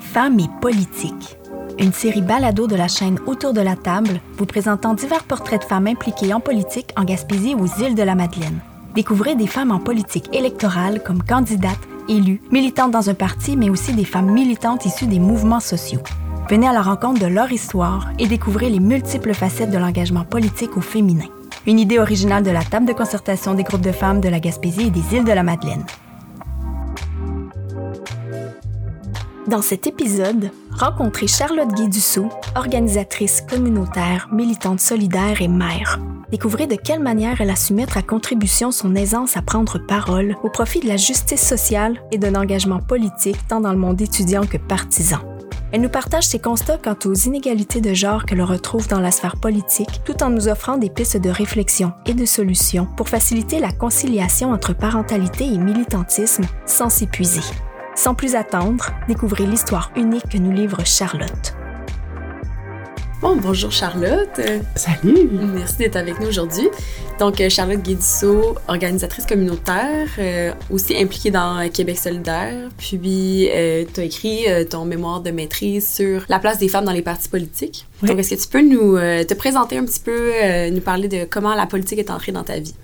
Femmes et politique. Une série balado de la chaîne Autour de la table, vous présentant divers portraits de femmes impliquées en politique en Gaspésie aux îles de la Madeleine. Découvrez des femmes en politique électorale comme candidates, élues, militantes dans un parti, mais aussi des femmes militantes issues des mouvements sociaux. Venez à la rencontre de leur histoire et découvrez les multiples facettes de l'engagement politique au féminin. Une idée originale de la table de concertation des groupes de femmes de la Gaspésie et des îles de la Madeleine. Dans cet épisode, rencontrez Charlotte Guédussault, organisatrice communautaire, militante solidaire et mère. Découvrez de quelle manière elle a su mettre à contribution son aisance à prendre parole au profit de la justice sociale et d'un engagement politique tant dans le monde étudiant que partisan. Elle nous partage ses constats quant aux inégalités de genre que l'on retrouve dans la sphère politique, tout en nous offrant des pistes de réflexion et de solutions pour faciliter la conciliation entre parentalité et militantisme sans s'épuiser. Sans plus attendre, découvrez l'histoire unique que nous livre Charlotte. Bon, bonjour Charlotte. Salut. Merci d'être avec nous aujourd'hui. Donc, euh, Charlotte Guédisseau, organisatrice communautaire, euh, aussi impliquée dans Québec solidaire. Puis, euh, tu as écrit ton mémoire de maîtrise sur la place des femmes dans les partis politiques. Donc, est-ce que tu peux nous te présenter un petit peu, nous parler de comment la politique est entrée dans ta vie?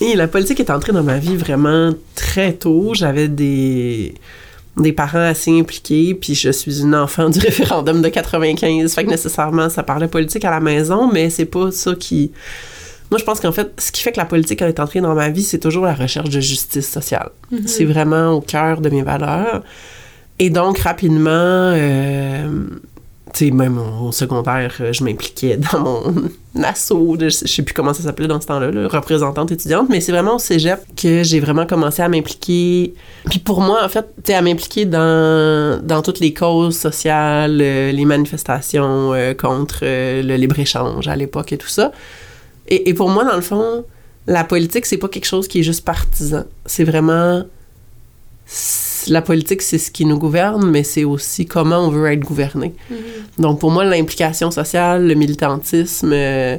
Et la politique est entrée dans ma vie vraiment très tôt. J'avais des des parents assez impliqués, puis je suis une enfant du référendum de 95, fait que nécessairement ça parlait politique à la maison, mais c'est pas ça qui... Moi, je pense qu'en fait, ce qui fait que la politique est entrée dans ma vie, c'est toujours la recherche de justice sociale. Mm-hmm. C'est vraiment au cœur de mes valeurs. Et donc, rapidement, euh, tu sais, même au secondaire, euh, je m'impliquais dans mon assaut, je sais plus comment ça s'appelait dans ce temps-là, représentante étudiante, mais c'est vraiment au cégep que j'ai vraiment commencé à m'impliquer. Puis pour moi, en fait, tu sais, à m'impliquer dans, dans toutes les causes sociales, euh, les manifestations euh, contre le libre-échange à l'époque et tout ça. Et, et pour moi, dans le fond, la politique, c'est pas quelque chose qui est juste partisan. C'est vraiment la politique, c'est ce qui nous gouverne, mais c'est aussi comment on veut être gouverné. Mm-hmm. Donc, pour moi, l'implication sociale, le militantisme, euh,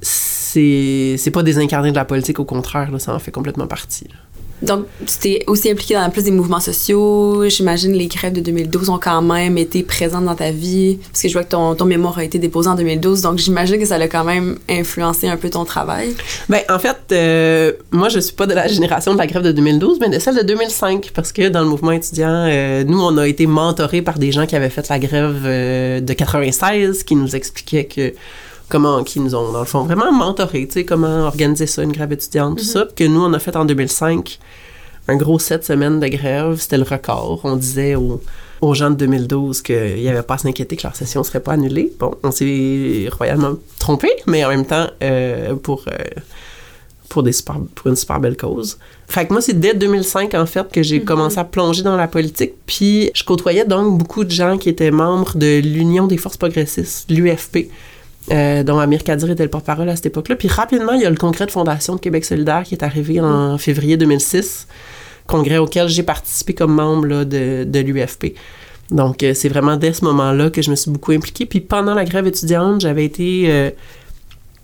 c'est, pas désincarné de la politique, au contraire, ça en fait complètement partie. Donc, tu t'es aussi impliqué dans plus des mouvements sociaux. J'imagine les grèves de 2012 ont quand même été présentes dans ta vie. Parce que je vois que ton, ton mémoire a été déposé en 2012. Donc, j'imagine que ça a quand même influencé un peu ton travail. Ben, en fait, euh, moi, je suis pas de la génération de la grève de 2012, mais de celle de 2005. Parce que dans le mouvement étudiant, euh, nous, on a été mentorés par des gens qui avaient fait la grève euh, de 96, qui nous expliquaient que comment qui nous ont dans le fond vraiment mentoré, tu sais comment organiser ça une grève étudiante tout mhm. ça que nous on a fait en 2005 un gros sept semaines de grève, c'était le record. On disait aux, gens de 2012 qu'il n'y avait pas à s'inquiéter que leur session ne serait pas annulée. Bon, on s'est royalement trompé, mais en même temps, euh, pour, euh, pour, des pour une super belle cause. Fait que moi, c'est dès 2005, en fait, que j'ai mhm. commencé à plonger dans la politique. Puis, je côtoyais donc beaucoup de gens qui étaient membres de l'Union des forces progressistes, l'UFP, euh, dont Amir Kadir était le porte-parole à cette époque-là. Puis rapidement, il y a le congrès de fondation de Québec solidaire qui est arrivé en février 2006, congrès auquel j'ai participé comme membre de, l'UFP. Donc, euh, c'est vraiment dès ce moment-là que je me suis beaucoup impliquée. Puis pendant la grève étudiante, j'avais été euh,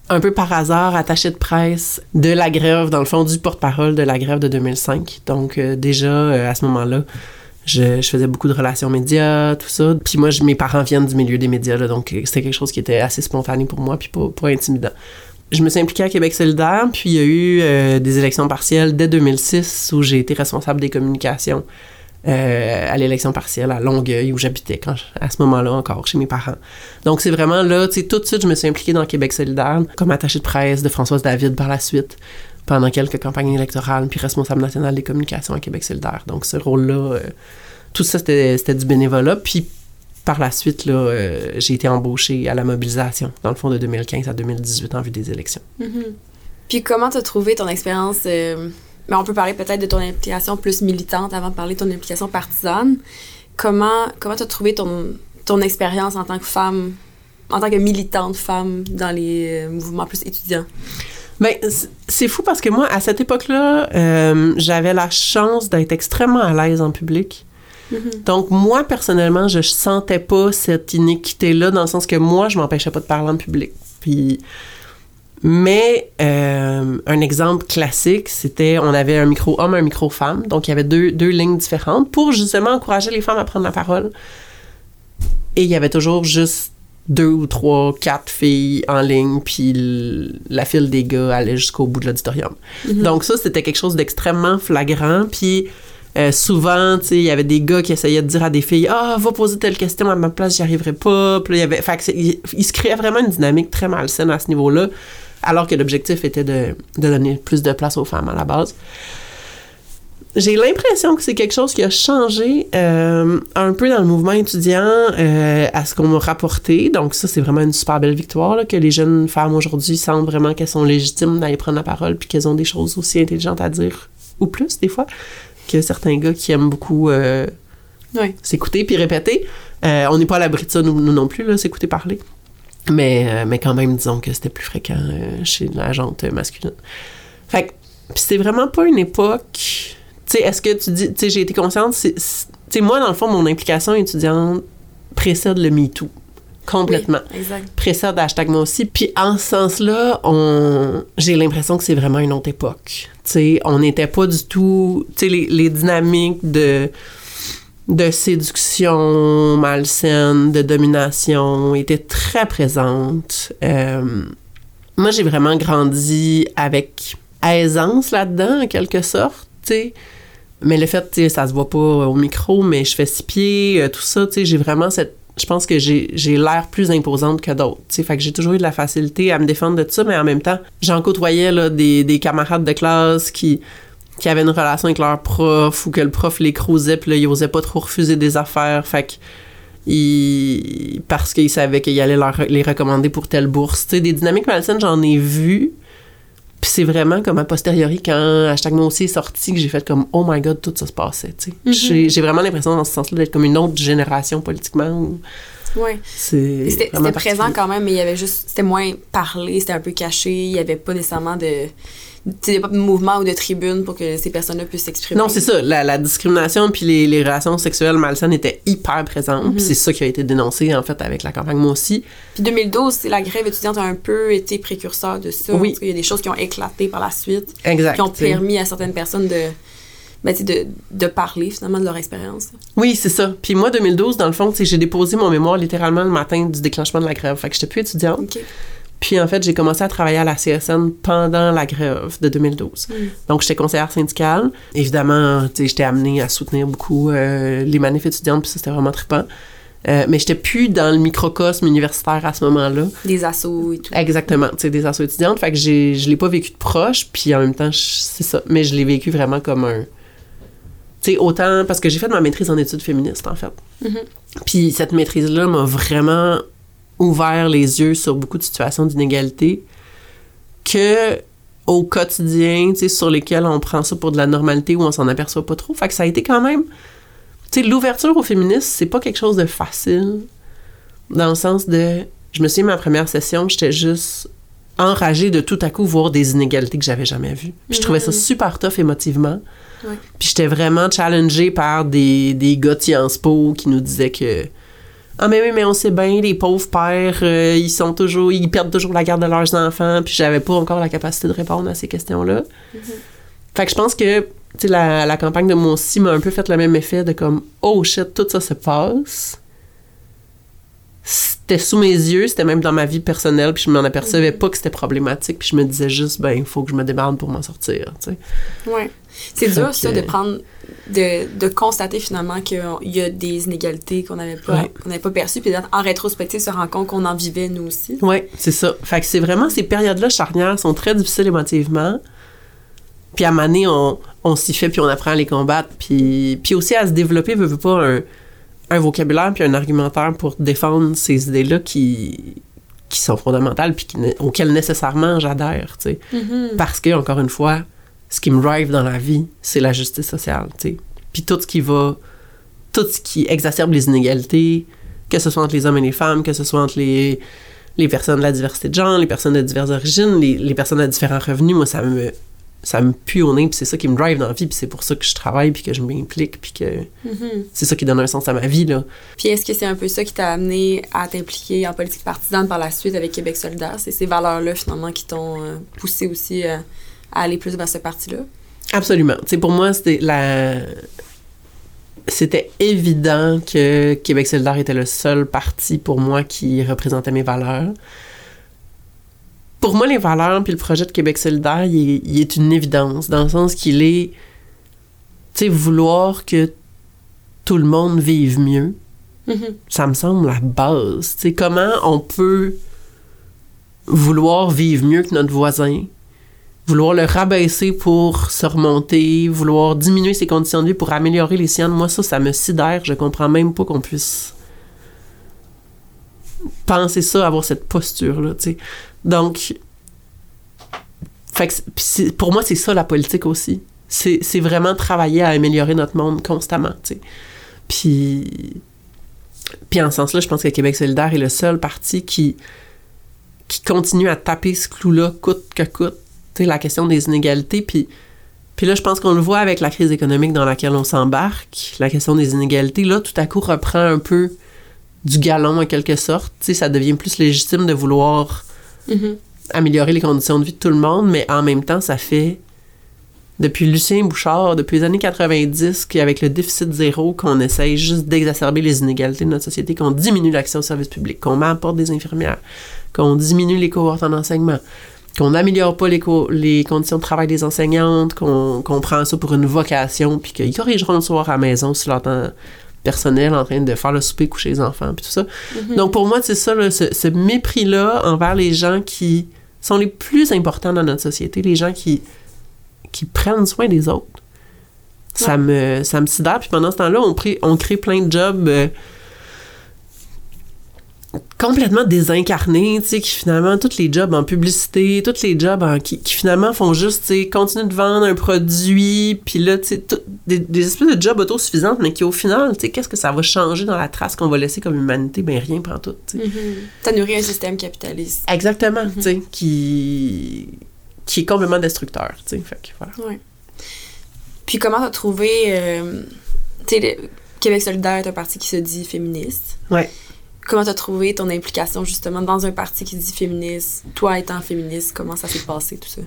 un peu par hasard attachée de presse de la grève, dans le fond, du porte-parole de la grève de 2005. Donc, déjà, à ce moment-là, je, faisais beaucoup de relations médias, tout ça. Puis moi, mes parents viennent du milieu des médias, donc euh, c'était quelque chose qui était assez spontané pour moi, puis pas, intimidant. Je me suis impliquée à Québec solidaire, puis il y a eu euh, des élections partielles dès 2006 où j'ai été responsable des communications euh, à l'élection partielle à Longueuil où j'habitais à ce moment-là encore chez mes parents. Donc c'est vraiment là, tu sais, tout de suite je me suis impliquée dans Québec solidaire comme attachée de presse de Françoise David par la suite pendant quelques campagnes électorales, puis responsable national des communications à Québec solidaire. Donc, ce rôle-là, euh, tout ça, c'était du bénévolat. Puis, par la suite, euh, j'ai été embauchée à la mobilisation, dans le fond, de 2015 à 2018 en vue des élections. Mm-hmm. Puis, comment tu as trouvé ton expérience? euh, ben, on peut parler peut-être de ton implication plus militante avant de parler de ton implication partisane. Comment comment tu as trouvé ton, ton expérience en tant que femme, en tant que militante femme dans les mouvements plus étudiants? Ben, c'est fou parce que moi, à cette époque-là, euh, j'avais la chance d'être extrêmement à l'aise en public. Mm-hmm. Donc, moi, personnellement, je sentais pas cette inéquité-là, dans le sens que moi, je m'empêchais pas de parler en public. Puis, Mais euh, un exemple classique, c'était on avait un micro homme, un micro femme, donc il y avait deux, deux lignes différentes pour justement encourager les femmes à prendre la parole. Et il y avait toujours juste deux ou trois, quatre filles en ligne, puis la file des gars allait jusqu'au bout de l'auditorium. Donc ça, c'était quelque chose d'extrêmement flagrant, puis euh, souvent, tu sais, il y avait des gars qui essayaient de dire à des filles « Ah, va poser telle question à ma place, j'y arriverai pas. » Puis là, il y avait... Fait que c'est- il, il se créait vraiment une dynamique très malsaine à ce niveau-là, alors que l'objectif était de, de donner plus de place aux femmes à la base. J'ai l'impression que c'est quelque chose qui a changé euh, un peu dans le mouvement étudiant euh, à ce qu'on m'a rapporté. Donc ça, c'est vraiment une super belle victoire là, que les jeunes femmes aujourd'hui sentent vraiment qu'elles sont légitimes d'aller prendre la parole puis qu'elles ont des choses aussi intelligentes à dire, ou plus des fois, que certains gars qui aiment beaucoup euh, s'écouter puis répéter. Euh, on n'est pas à l'abri de ça, nous, nous non plus, là, s'écouter parler. Mais, mais quand même, disons que c'était plus fréquent chez la gente masculine. Fait que, puis c'est vraiment pas une époque. Tu sais, est-ce que tu dis. Tu sais, j'ai été consciente. Tu sais, moi, dans le fond, mon implication étudiante précède le MeToo. Complètement. Oui, exact. Précède hashtag moi aussi. Puis en ce sens-là, on... j'ai l'impression que c'est vraiment une autre époque. Tu sais, on n'était pas du tout. Tu sais, les, les dynamiques de de séduction malsaine, de domination étaient très présentes. Euh, moi, j'ai vraiment grandi avec aisance là-dedans, en quelque sorte, tu sais. Mais le fait, tu sais, ça se voit pas au micro, mais je fais six pieds, euh, tout ça, tu sais, j'ai vraiment cette... Je pense que j'ai l'air plus imposante que d'autres, tu sais. Fait que j'ai toujours eu de la facilité à me défendre de tout ça, mais en même temps, j'en côtoyais, là, des, des camarades de classe qui qui avaient une relation avec leur prof ou que le prof les crousait puis là, ils osaient pas trop refuser des affaires. Fait que ils- parce qu'ils savaient qu'il allait leur, les recommander pour telle bourse. Tu sais, des dynamiques malsaines, j'en ai vu. Puis c'est vraiment comme a posteriori, quand hashtag moi aussi est sorti, que j'ai fait comme oh my god, tout ça se passait. tu sais. J'ai j'ai vraiment l'impression dans ce sens-là d'être comme une autre génération politiquement. où C'est C'était présent quand même, mais il y avait juste. C'était moins parlé, c'était un peu caché. Il n'y avait pas nécessairement de. Pas de mouvement ou de tribune pour que ces personnes-là puissent s'exprimer. Non, c'est ça. La, la discrimination puis les, les relations sexuelles malsaines étaient hyper présentes. Puis c'est ça qui a été dénoncé, en fait, avec la campagne Moi aussi. Puis 2012, c'est la grève étudiante a un peu été précurseur de ça. Oui. Parce qu'il y a des choses qui ont éclaté par la suite, Exact. qui ont permis à certaines personnes de, ben, de, de parler finalement de leur expérience. Oui, c'est ça. Puis moi, 2012, dans le fond, j'ai déposé mon mémoire littéralement le matin du déclenchement de la grève. Fait que j'étais plus étudiante. Puis en fait, j'ai commencé à travailler à la CSN pendant la grève de 2012. Donc j'étais conseillère syndicale. Évidemment, j'étais amenée à soutenir beaucoup euh, les manifs étudiantes, puis ça, c'était vraiment trippant. Euh, mais j'étais plus dans le microcosme universitaire à ce moment-là. Des assauts et tout. Exactement, tu sais, des assos étudiantes. Fait que je l'ai pas vécu de proche, puis en même temps, c'est ça. Mais je l'ai vécu vraiment comme un. Tu sais, autant. Parce que j'ai fait ma maîtrise en études féministes, en fait. Mhm. Puis cette maîtrise-là m'a vraiment ouvert les yeux sur beaucoup de situations d'inégalité que au quotidien, tu sais, sur lesquelles on prend ça pour de la normalité ou on s'en aperçoit pas trop. Fait que ça a été quand même. Tu sais, l'ouverture au féminisme, c'est pas quelque chose de facile. Dans le sens de. Je me souviens, ma première session, j'étais juste enragée de tout à coup voir des inégalités que j'avais jamais vues. Puis je trouvais ça super tough émotivement. Ouais. Puis j'étais vraiment challengée par des, des gars de Sciences Po qui nous disaient que ah mais oui mais on sait bien les pauvres pères euh, ils sont toujours ils perdent toujours la garde de leurs enfants puis j'avais pas encore la capacité de répondre à ces questions là fait que je pense que la, la campagne de moi aussi m'a un peu fait le même effet de comme oh shit tout ça se passe c'était sous mes yeux c'était même dans ma vie personnelle puis je m'en apercevais pas que c'était problématique puis je me disais juste ben il faut que je me démarre pour m'en sortir tu sais Ouais. C'est dur, que- ça, de prendre, de, de constater finalement qu'il y a des inégalités qu'on n'avait pas, Ouais. qu'on n'avait pas perçues, puis en rétrospective, se rend compte qu'on en vivait nous aussi. Ouais, c'est ça. Fait que c'est vraiment ces périodes-là charnières sont très difficiles émotivement. Puis à Mané, on, on s'y fait puis on apprend à les combattre. Puis, puis aussi à se développer, veut, veut pas, un, un vocabulaire puis un argumentaire pour défendre ces idées-là qui, qui sont fondamentales puis qui, auxquelles nécessairement j'adhère, tu sais. Parce que, encore une fois, ce qui me drive dans la vie, c'est la justice sociale, tu sais. Puis tout ce qui va, tout ce qui exacerbe les inégalités, que ce soit entre les hommes et les femmes, que ce soit entre les, les personnes de la diversité de genre, les personnes de diverses origines, les, les personnes à différents revenus, moi, ça me ça me pue au nez, puis c'est ça qui me drive dans la vie, puis c'est pour ça que je travaille, puis que je m'implique, puis que Mhm. c'est ça qui donne un sens à ma vie, là. Puis est-ce que c'est un peu ça qui t'a amené à t'impliquer en politique partisane par la suite avec Québec solidaire? C'est ces valeurs-là, finalement, qui t'ont euh, poussé aussi euh, à aller plus vers ce parti-là? Absolument. Tu sais, pour moi, c'était la... C'était évident que Québec solidaire était le seul parti pour moi qui représentait mes valeurs. Pour moi, les valeurs puis le projet de Québec solidaire, il est, il est une évidence, dans le sens qu'il est, tu sais, vouloir que tout le monde vive mieux. Mhm. ça me semble la base. Tu sais, comment on peut vouloir vivre mieux que notre voisin, vouloir le rabaisser pour se remonter, vouloir diminuer ses conditions de vie pour améliorer les siennes. Moi, ça, ça me sidère. Je comprends même pas qu'on puisse penser ça, avoir cette posture-là, tu sais. Donc, fait que pour moi, c'est ça la politique aussi. C'est vraiment travailler à améliorer notre monde constamment, tu sais. Puis, puis en ce sens-là, je pense que Québec solidaire est le seul parti qui, qui continue à taper ce clou-là coûte que coûte. Tu la question des inégalités. Puis, puis là, je pense qu'on le voit avec la crise économique dans laquelle on s'embarque. La question des inégalités, là, tout à coup, reprend un peu du galon en quelque sorte. Tu sais, ça devient plus légitime de vouloir Mhm. améliorer les conditions de vie de tout le monde, mais en même temps, ça fait depuis Lucien Bouchard, depuis les années 90, qu'avec le déficit zéro, qu'on essaye juste d'exacerber les inégalités de notre société, qu'on diminue l'accès aux services publics, qu'on met à la porte des infirmières, qu'on diminue les cohortes en enseignement, qu'on n'améliore pas les, co- les conditions de travail des enseignantes, qu'on prend ça pour une vocation, puis qu'ils corrigeront le soir à la maison sur leur temps personnel en train de faire le souper, coucher les enfants, puis tout ça. Donc pour moi, c'est ça, là, ce, ce mépris-là envers les gens qui sont les plus importants dans notre société, les gens qui, qui prennent soin des autres. Ça, me, ça me sidère. Puis pendant ce temps-là, on, on crée plein de jobs euh, complètement désincarnés, tu sais, qui finalement, tous les jobs en publicité, tous les jobs en- qui, qui finalement font juste, tu sais, continuer de vendre un produit, puis là, tu sais, tout- des, des espèces de jobs autosuffisantes, mais qui au final, tu sais, qu'est-ce que ça va changer dans la trace qu'on va laisser comme humanité? Ben rien, prend tout, tu sais. Mhm. T'as nourri un système capitaliste. Exactement, tu sais, qui, qui est complètement destructeur, tu sais, fait que voilà. Ouais. Puis comment t'as trouvé... euh, tu sais, Québec solidaire est un parti qui se dit féministe. Ouais. Comment t'as trouvé ton implication justement dans un parti qui dit féministe? Toi étant féministe, comment ça s'est passé tout ça?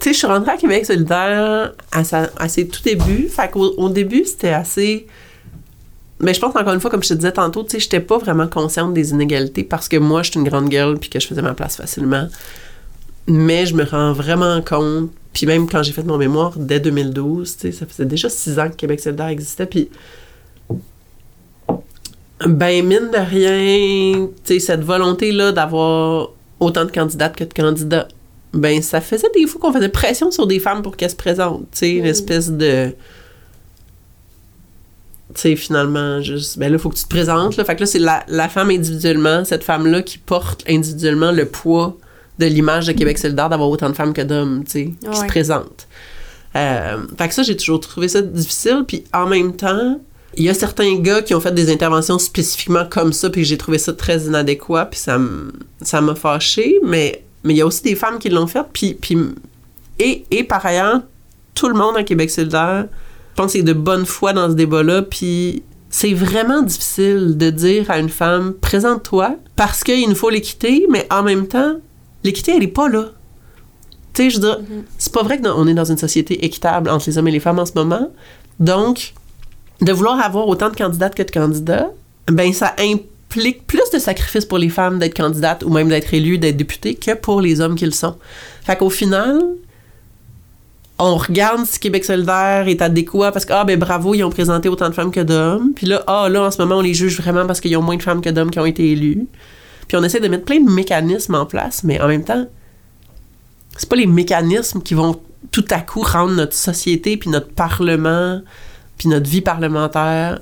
Tu sais, je suis rentrée à Québec solidaire à ses tout débuts. Fait qu'au au début, c'était assez. Mais je pense encore une fois, comme je te disais tantôt, tu sais, j'étais pas vraiment consciente des inégalités parce que moi, je suis une grande gueule puis que je faisais ma place facilement. Mais je me rends vraiment compte. Puis même quand j'ai fait mon mémoire dès 2012, tu sais, ça faisait déjà six ans que Québec solidaire existait. Puis. Ben, mine de rien, tu sais, cette volonté-là d'avoir autant de candidates que de candidats ben ça faisait des fois qu'on faisait pression sur des femmes pour qu'elles se présentent, tu sais, une espèce de tu sais, finalement, juste, ben là, il faut que tu te présentes, là. Fait que là, c'est la, la femme individuellement, cette femme-là qui porte individuellement le poids de l'image de Québec solidaire d'avoir autant de femmes que d'hommes, tu sais, qui se présentent. Euh, fait que ça, j'ai toujours trouvé ça difficile. Puis en même temps, il y a certains gars qui ont fait des interventions spécifiquement comme ça, puis j'ai trouvé ça très inadéquat, puis ça m'a fâché. Mais mais il y a aussi des femmes qui l'ont fait, puis, puis et, et par ailleurs, tout le monde à Québec solidaire, je pense, est de bonne foi dans ce débat-là, puis c'est vraiment difficile de dire à une femme présente-toi parce qu'il nous faut l'équité, mais en même temps, l'équité, elle est pas là. Tu sais, je veux dire, c'est pas vrai qu'on est dans une société équitable entre les hommes et les femmes en ce moment. Donc, de vouloir avoir autant de candidates que de candidats, ben ça implique plus de sacrifices pour les femmes d'être candidates ou même d'être élues, d'être députées, que pour les hommes qu'ils sont. Fait qu'au final, on regarde si Québec solidaire est adéquat parce que, ah, ben bravo, ils ont présenté autant de femmes que d'hommes. Puis là, ah, là, en ce moment, on les juge vraiment parce qu'ils ont moins de femmes que d'hommes qui ont été élus. Puis on essaie de mettre plein de mécanismes en place, mais en même temps, c'est pas les mécanismes qui vont tout à coup rendre notre société, puis notre parlement, puis notre vie parlementaire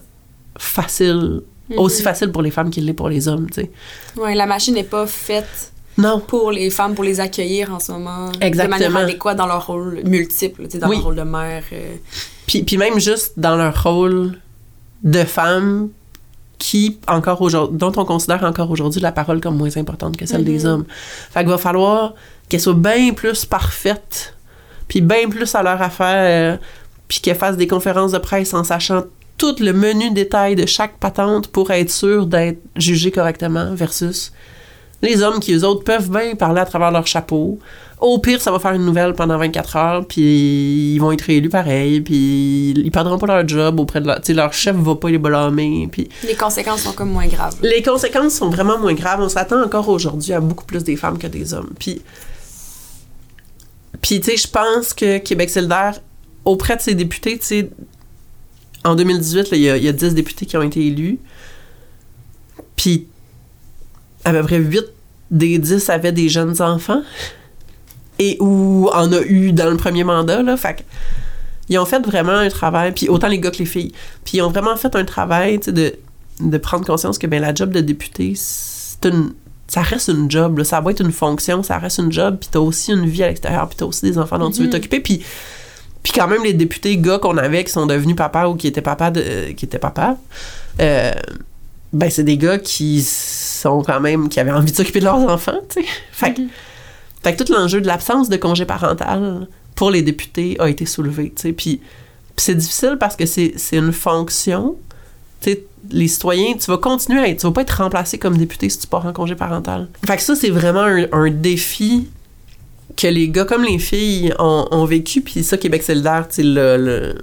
facile, aussi facile pour les femmes qu'il l'est pour les hommes, tu sais. Ouais, la machine n'est pas faite Non. pour les femmes, pour les accueillir en ce moment. Exactement. De manière adéquate dans leur rôle multiple, tu sais, dans Oui. leur rôle de mère. euh. Puis, puis même juste dans leur rôle de femme qui, encore aujourd'hui, dont on considère encore aujourd'hui la parole comme moins importante que celle des hommes. Fait qu'il va falloir qu'elle soit bien plus parfaite puis bien plus à leur affaire, puis qu'elles fassent des conférences de presse en sachant tout le menu détail de chaque patente pour être sûr d'être jugé correctement versus les hommes qui, eux autres, peuvent bien parler à travers leur chapeau. Au pire, ça va faire une nouvelle pendant 24 heures, puis ils vont être réélus pareil, puis ils perdront pas leur job auprès de leur... Tu sais, leur chef va pas les blâmer, puis... Les conséquences sont comme moins graves. Les conséquences sont vraiment moins graves. On s'attend encore aujourd'hui à beaucoup plus des femmes que des hommes. Puis... Puis, tu sais, je pense que Québec solidaire, auprès de ses députés, tu sais, en 2018, il y, a 10 députés qui ont été élus. Puis, à peu près 8 des 10 avaient des jeunes enfants. Et où on a eu dans le premier mandat, là. Fait ils ont fait vraiment un travail, puis autant les gars que les filles. Puis ils ont vraiment fait un travail, de, de prendre conscience que ben, la job de député, c'est une, ça reste une job, là. ça va être une fonction, ça reste une job, puis t'as aussi une vie à l'extérieur, puis t'as aussi des enfants dont tu veux mm-hmm. t'occuper, puis puis quand même, les députés gars qu'on avait qui sont devenus papa ou qui étaient papa, de, qui étaient papa, euh, ben c'est des gars qui sont quand même, qui avaient envie de s'occuper de leurs enfants, tu sais. Fait, que tout l'enjeu de l'absence de congé parental pour les députés a été soulevé, tu sais. Puis, c'est difficile parce que c'est une fonction, tu sais, les citoyens, tu vas continuer à être, tu vas pas être remplacé comme député si tu pars en congé parental. Fait que ça, c'est vraiment un, un défi que les gars comme les filles ont, vécu, puis ça, Québec solidaire, le, le,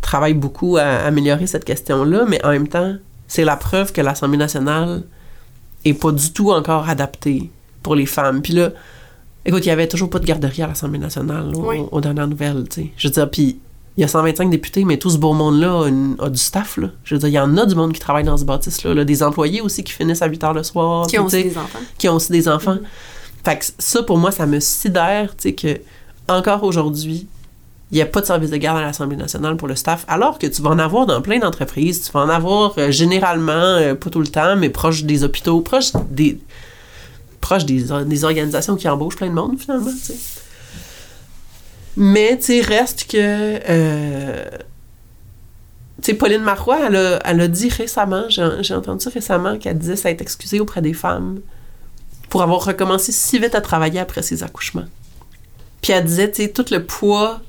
travaille beaucoup à améliorer cette question-là, mais en même temps, c'est la preuve que l'Assemblée nationale est pas du tout encore adaptée pour les femmes. Puis là, écoute, il y avait toujours pas de garderie à l'Assemblée nationale, aux, dernières nouvelles, tu sais. Je veux dire, puis il y a 125 députés, mais tout ce beau monde-là a, du staff, là. Je veux dire, il y en a du monde qui travaille dans ce bâtisse-là, des employés aussi qui finissent à 8 heures le soir. Qui ont aussi des enfants. Qui ont aussi des enfants. Mm-hmm. Fait que ça, pour moi, ça me sidère, tu sais, que encore aujourd'hui, il n'y a pas de service de garde à l'Assemblée nationale pour le staff, alors que tu vas en avoir dans plein d'entreprises. Tu vas en avoir euh, généralement, euh, pas tout le temps, mais proche des hôpitaux, proche des, proche des, des organisations qui embauchent plein de monde, finalement, tu sais. Mais, tu sais, reste que... Euh, tu sais, Pauline Marois, elle a, elle a dit récemment, j'ai entendu ça récemment, qu'elle disait ça être excusée auprès des femmes pour avoir recommencé si vite à travailler après ses accouchements. Puis elle disait, tu sais, tout le poids,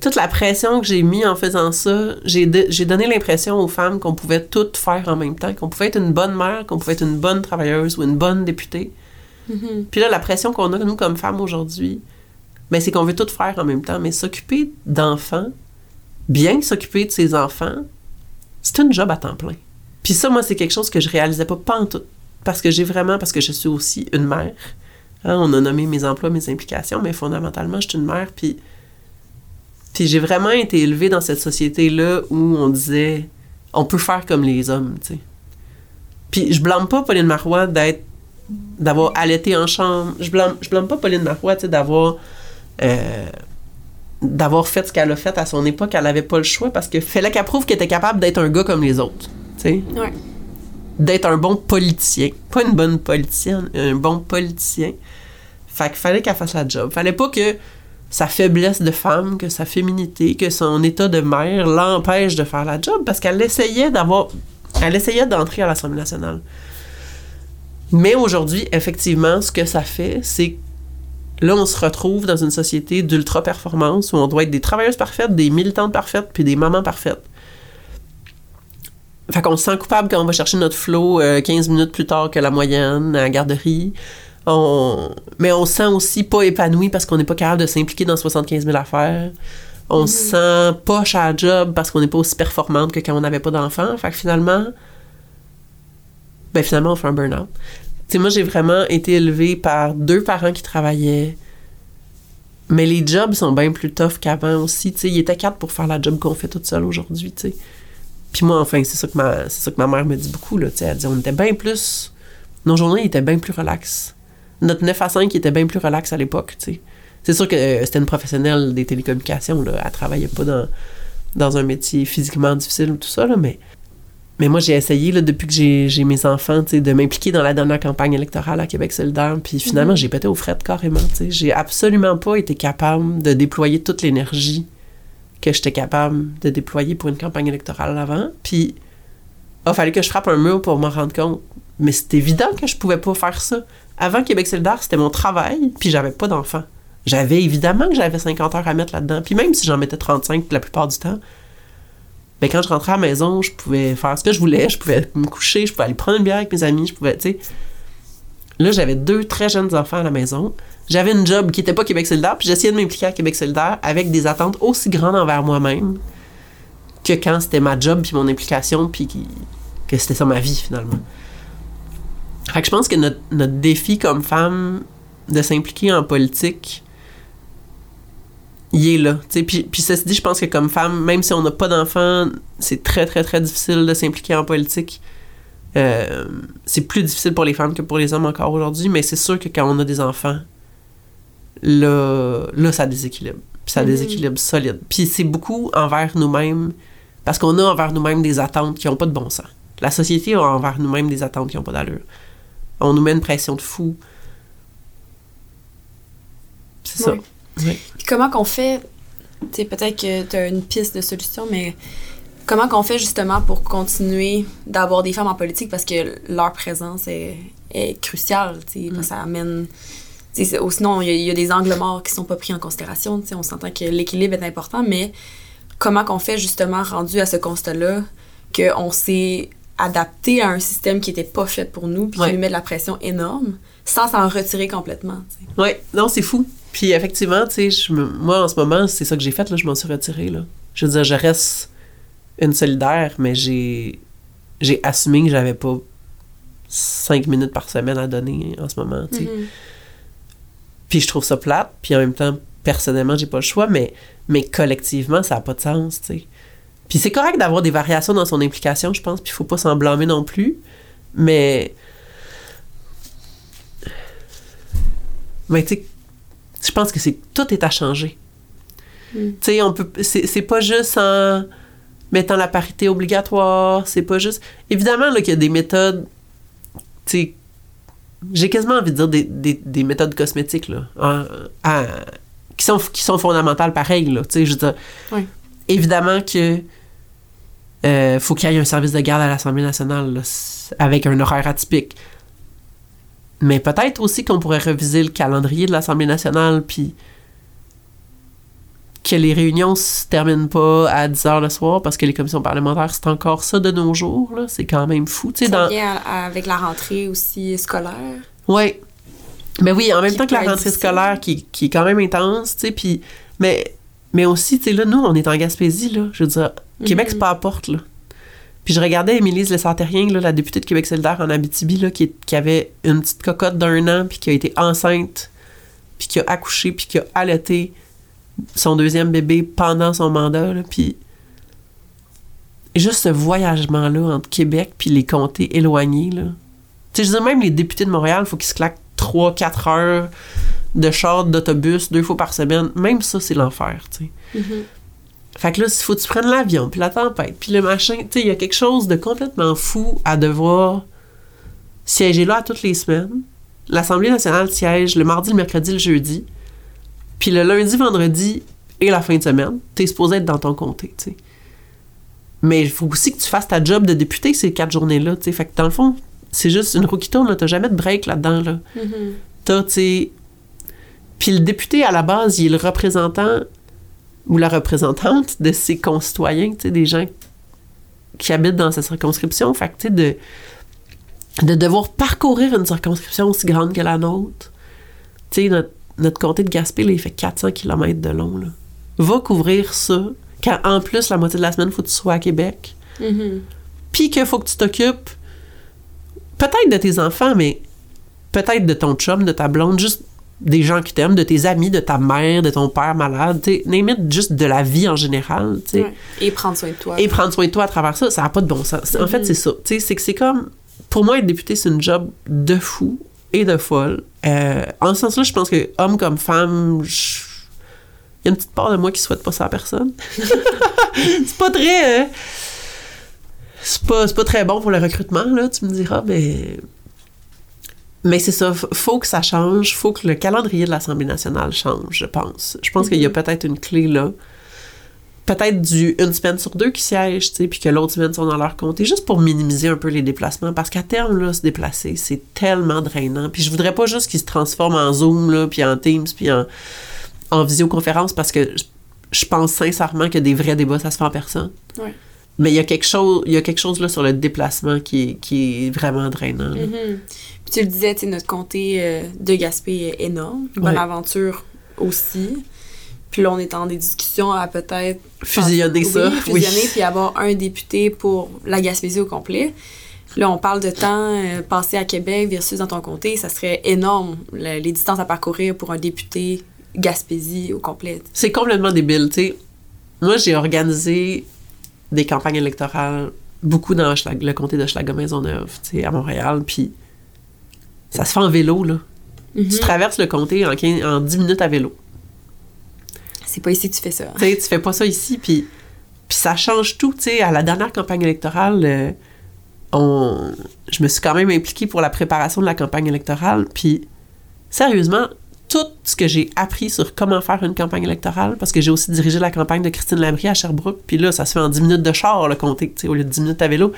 toute la pression que j'ai mis en faisant ça, j'ai, donné l'impression aux femmes qu'on pouvait tout faire en même temps, qu'on pouvait être une bonne mère, qu'on pouvait être une bonne travailleuse ou une bonne députée. Mm-hmm. Puis là, la pression qu'on a, nous, comme femmes aujourd'hui, ben, c'est qu'on veut tout faire en même temps, mais s'occuper d'enfants, bien s'occuper de ses enfants, c'est une job à temps plein. Puis ça, moi, c'est quelque chose que je réalisais pas, pas en tout parce que j'ai vraiment, parce que je suis aussi une mère. Hein, on a nommé mes emplois, mes implications, mais fondamentalement, je suis une mère. Puis, puis j'ai vraiment été élevée dans cette société-là où on disait on peut faire comme les hommes, tu sais. Puis je blâme pas Pauline Marois d'être d'avoir allaité en chambre. Je blâme, je blâme pas Pauline Marois, tu sais, d'avoir euh, d'avoir fait ce qu'elle a fait à son époque. Elle avait pas le choix parce que fallait qu'elle prouve qu'elle était capable d'être un gars comme les autres, tu sais. D'être un bon politicien. Pas une bonne politicienne, un bon politicien. Fait qu'il fallait qu'elle fasse la job. Fallait pas que sa faiblesse de femme, que sa féminité, que son état de mère l'empêche de faire la job parce qu'elle essayait d'avoir. Elle essayait d'entrer à l'Assemblée nationale. Mais aujourd'hui, effectivement, ce que ça fait, c'est là, on se retrouve dans une société d'ultra-performance où on doit être des travailleuses parfaites, des militantes parfaites, puis des mamans parfaites. Fait qu'on se sent coupable quand on va chercher notre flot 15 euh, minutes plus tard que la moyenne à la garderie. Mais on se sent aussi pas épanoui parce qu'on n'est pas capable de s'impliquer dans 75 000 affaires. On se mm-hmm. sent poche à la job parce qu'on n'est pas aussi performante que quand on n'avait pas d'enfants. Fait que finalement, ben finalement, on fait un burn-out. Tu moi, j'ai vraiment été élevée par deux parents qui travaillaient. Mais les jobs sont bien plus tough qu'avant aussi. Tu sais, il était quatre pour faire la job qu'on fait toute seule aujourd'hui, tu sais. Puis moi, enfin, c'est ça que ma, c'est ça que ma mère me dit beaucoup, là, elle dit, on était bien plus, nos journées étaient bien plus relax. Notre 9 à 5 était bien plus relax à l'époque. C'est sûr que euh, c'était une professionnelle des télécommunications, là, elle travaillait pas dans, dans un métier physiquement difficile ou tout ça, là, mais, mais moi, j'ai essayé, là, depuis que j'ai, mes enfants, de m'impliquer dans la dernière campagne électorale à Québec solidaire, puis finalement, mhm. j'ai pété aux frettes carrément. J'ai absolument pas été capable de déployer toute l'énergie que j'étais capable de déployer pour une campagne électorale avant. Puis, il a fallu que je frappe un mur pour m'en rendre compte. Mais c'est évident que je pouvais pas faire ça. Avant Québec solidaire, c'était mon travail, puis j'avais pas d'enfants. J'avais évidemment que j'avais 50 heures à mettre là-dedans. Puis même si j'en mettais 35 la plupart du temps, ben quand je rentrais à la maison, je pouvais faire ce que je voulais. Je pouvais me coucher, je pouvais aller prendre une bière avec mes amis, je pouvais, tu sais. Là, j'avais deux très jeunes enfants à la maison. J'avais une job qui n'était pas Québec solidaire, puis j'essayais de m'impliquer à Québec solidaire avec des attentes aussi grandes envers moi-même que quand c'était ma job puis mon implication puis que c'était ça ma vie finalement. Fait que je pense que notre, notre défi comme femme de s'impliquer en politique, il est là. Puis, puis ceci dit, je pense que comme femme, même si on n'a pas d'enfants, c'est très très très difficile de s'impliquer en politique. Euh, c'est plus difficile pour les femmes que pour les hommes encore aujourd'hui, mais c'est sûr que quand on a des enfants, là, là ça déséquilibre. Puis ça mm-hmm. déséquilibre solide. Puis c'est beaucoup envers nous-mêmes parce qu'on a envers nous-mêmes des attentes qui n'ont pas de bon sens. La société a envers nous-mêmes des attentes qui n'ont pas d'allure. On nous met une pression de fou. C'est ça. comment qu'on fait, peut-être que tu as une piste de solution, mais comment qu'on fait justement pour continuer d'avoir des femmes en politique? Parce que leur présence est, est cruciale, mm. ça amène... Sinon, il y, a des angles morts qui sont pas pris en considération. On s'entend que l'équilibre est important, mais comment qu'on fait justement rendu à ce constat-là qu'on s'est adapté à un système qui était pas fait pour nous puis qui nous met de la pression énorme sans s'en retirer complètement. Oui, non, c'est fou. Puis effectivement, tu sais, moi en ce moment, c'est ça que j'ai fait, là, je m'en suis retirée. Là. Je veux dire, je reste une solidaire, mais j'ai j'ai assumé que j'avais pas cinq minutes par semaine à donner en ce moment. tu sais. Mm-hmm. Puis je trouve ça plate, puis en même temps, personnellement, j'ai pas le choix, mais mais collectivement, ça n'a pas de sens, tu sais. Puis c'est correct d'avoir des variations dans son implication, je pense, puis il faut pas s'en blâmer non plus, mais... Mais tu sais, je pense que c'est tout est à changer. Mm. Tu sais, on peut... C'est pas juste en mettant la parité obligatoire, c'est pas juste... Évidemment, là, qu'il y a des méthodes, tu sais, j'ai quasiment envie de dire des, des, méthodes cosmétiques, là, qui sont, qui sont fondamentales pareil, là. Tu sais, je veux dire, évidemment que euh, faut qu'il y ait un service de garde à l'Assemblée nationale avec un horaire atypique. Mais peut-être aussi qu'on pourrait reviser le calendrier de l'Assemblée nationale, puis que les réunions se terminent pas à 10 heures le soir parce que les commissions parlementaires, c'est encore ça de nos jours. Là. C'est quand même fou. Ça dans... avec la rentrée aussi scolaire. Oui. Mais oui, en même temps que la rentrée scolaire qui, qui, est quand même intense, tu sais, puis... Mais, mais aussi, tu sais, là, nous, on est en Gaspésie, là. Je veux dire, Québec, c'est pas à porte, là. Puis je regardais Émilie Le là, la députée de Québec solidaire en Abitibi, là, qui, qui avait une petite cocotte d'un an, puis qui a été enceinte, puis qui a accouché, puis qui a allaité son deuxième bébé pendant son mandat, là, puis juste ce voyagement-là entre Québec puis les comtés éloignés, là. Tu sais, je dire, même les députés de Montréal, il faut qu'ils se claquent 3-4 heures de char d'autobus deux fois par semaine. Même ça, c'est l'enfer, tu sais. Mm-hmm. Fait que là, il faut que tu prennes l'avion, puis la tempête, puis le machin. Tu sais, il y a quelque chose de complètement fou à devoir siéger là toutes les semaines. L'Assemblée nationale siège le mardi, le mercredi, le jeudi. Puis le lundi, vendredi et la fin de semaine, t'es supposé être dans ton comté, tu sais. Mais il faut aussi que tu fasses ta job de député ces quatre journées-là, tu sais. Fait que dans le fond, c'est juste une roue qui tourne, t'as jamais de break là-dedans, là. T'as, tu sais... Puis le député, à la base, il est le représentant ou la représentante de ses concitoyens, tu sais, des gens qui habitent dans sa circonscription. Fait que, tu sais, de, de devoir parcourir une circonscription aussi grande que la nôtre. Tu sais, notre, notre comté de Gaspé, là, il fait 400 km de long, là. Va couvrir ça, quand en plus, la moitié de la semaine, il faut que tu sois à Québec. Mm-hmm. Puis qu'il faut que tu t'occupes peut-être de tes enfants, mais peut-être de ton chum, de ta blonde, juste des gens qui t'aiment, de tes amis, de ta mère, de ton père malade, tu sais, juste de la vie en général, tu sais. Et prendre soin de toi. Et prendre soin de toi à travers ça, ça n'a pas de bon sens. En fait, mm-hmm. c'est ça. Tu sais, c'est que c'est comme, pour moi, être député, c'est une job de fou et de folle. Euh, en ce sens-là, je pense que, homme comme femme, il y a une petite part de moi qui souhaite pas ça à personne. c'est pas très... Hein? c'est pas, pas très bon pour le recrutement, là, tu me diras, mais. Mais c'est ça, faut que ça change, faut que le calendrier de l'Assemblée nationale change, je pense. Je pense qu'il y a mhm. peut-être une clé là. Peut-être du une semaine sur deux qui siègent, tu sais, puis que l'autre semaine sont dans leur comté, juste pour minimiser un peu les déplacements. Parce qu'à terme, là, se déplacer, c'est tellement drainant. Puis je voudrais pas juste qu'ils se transforment en Zoom, là, puis en Teams, puis en en visioconférence parce que je, pense sincèrement que des vrais débats, ça se fait en personne. Ouais. Mais il y a quelque chose, il y a quelque chose là sur le déplacement qui est, qui est vraiment drainant. Mhm. Puis tu le disais, notre comté euh, de Gaspé est énorme. Bonaventure aussi. Puis là, on est en des discussions à peut-être... Fusionner ça, Oui, oui. fusionner, puis avoir un député pour la Gaspésie au complet. Là, on parle de temps euh, passé à Québec versus dans ton comté. Ça serait énorme, le- les distances à parcourir pour un député Gaspésie au complet. C'est complètement débile, tu sais. Moi, j'ai organisé des campagnes électorales beaucoup dans le comté d'Hochelaga-Maisonneuve, tu sais, à Montréal, puis ça se fait en vélo, là. Mhm. Tu traverses le comté en, 15 en 10 minutes à vélo. C'est pas ici que tu fais ça. Tu sais, tu fais pas ça ici, puis, ça change tout, tu sais. À la dernière campagne électorale, euh, on, je me suis quand même impliquée pour la préparation de la campagne électorale, puis sérieusement, tout ce que j'ai appris sur comment faire une campagne électorale, parce que j'ai aussi dirigé la campagne de Christine Labrie à Sherbrooke, puis là, ça se fait en 10 minutes de char, le comté, tu sais, au lieu de 10 minutes à vélo.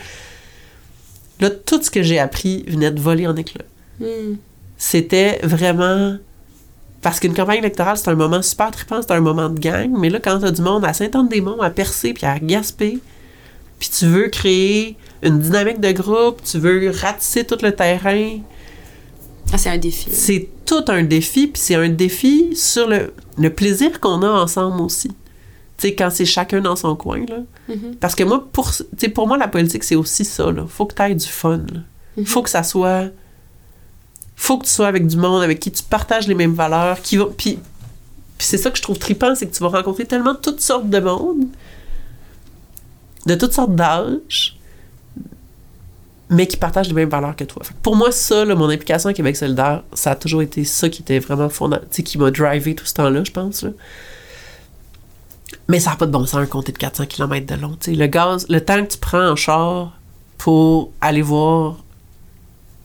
Là, tout ce que j'ai appris venait de voler en éclats Hmm. c'était vraiment. Parce qu'une campagne électorale, c'est un moment super trippant, c'est un moment de gang. Mais là, quand t'as du monde à Saint-Anne-des-Monts, à Percé, puis à Gaspé, puis tu veux créer une dynamique de groupe, tu veux ratisser tout le terrain, Ah, c'est un défi. c'est tout un défi, puis c'est un défi sur le, le plaisir qu'on a ensemble aussi. Tu sais, quand c'est chacun dans son coin, là. Mhm. Parce que moi, pour, pour moi, la politique, c'est aussi ça, là. Faut que tu aies du fun, là. Mhm. Faut que ça soit... Faut que tu sois avec du monde avec qui tu partages les mêmes valeurs, qui va... Puis, c'est ça que je trouve trippant, c'est que tu vas rencontrer tellement toutes sortes de monde, de toutes sortes d'âges, mais qui partagent les mêmes valeurs que toi. Pour moi, ça, là, mon implication à Québec solidaire, ça a toujours été ça qui était vraiment sais, qui m'a drivé tout ce temps-là, je pense, là. Mais ça n'a pas de bon sens, un comté de 400 km de long. Le gaz, le temps que tu prends en char pour aller voir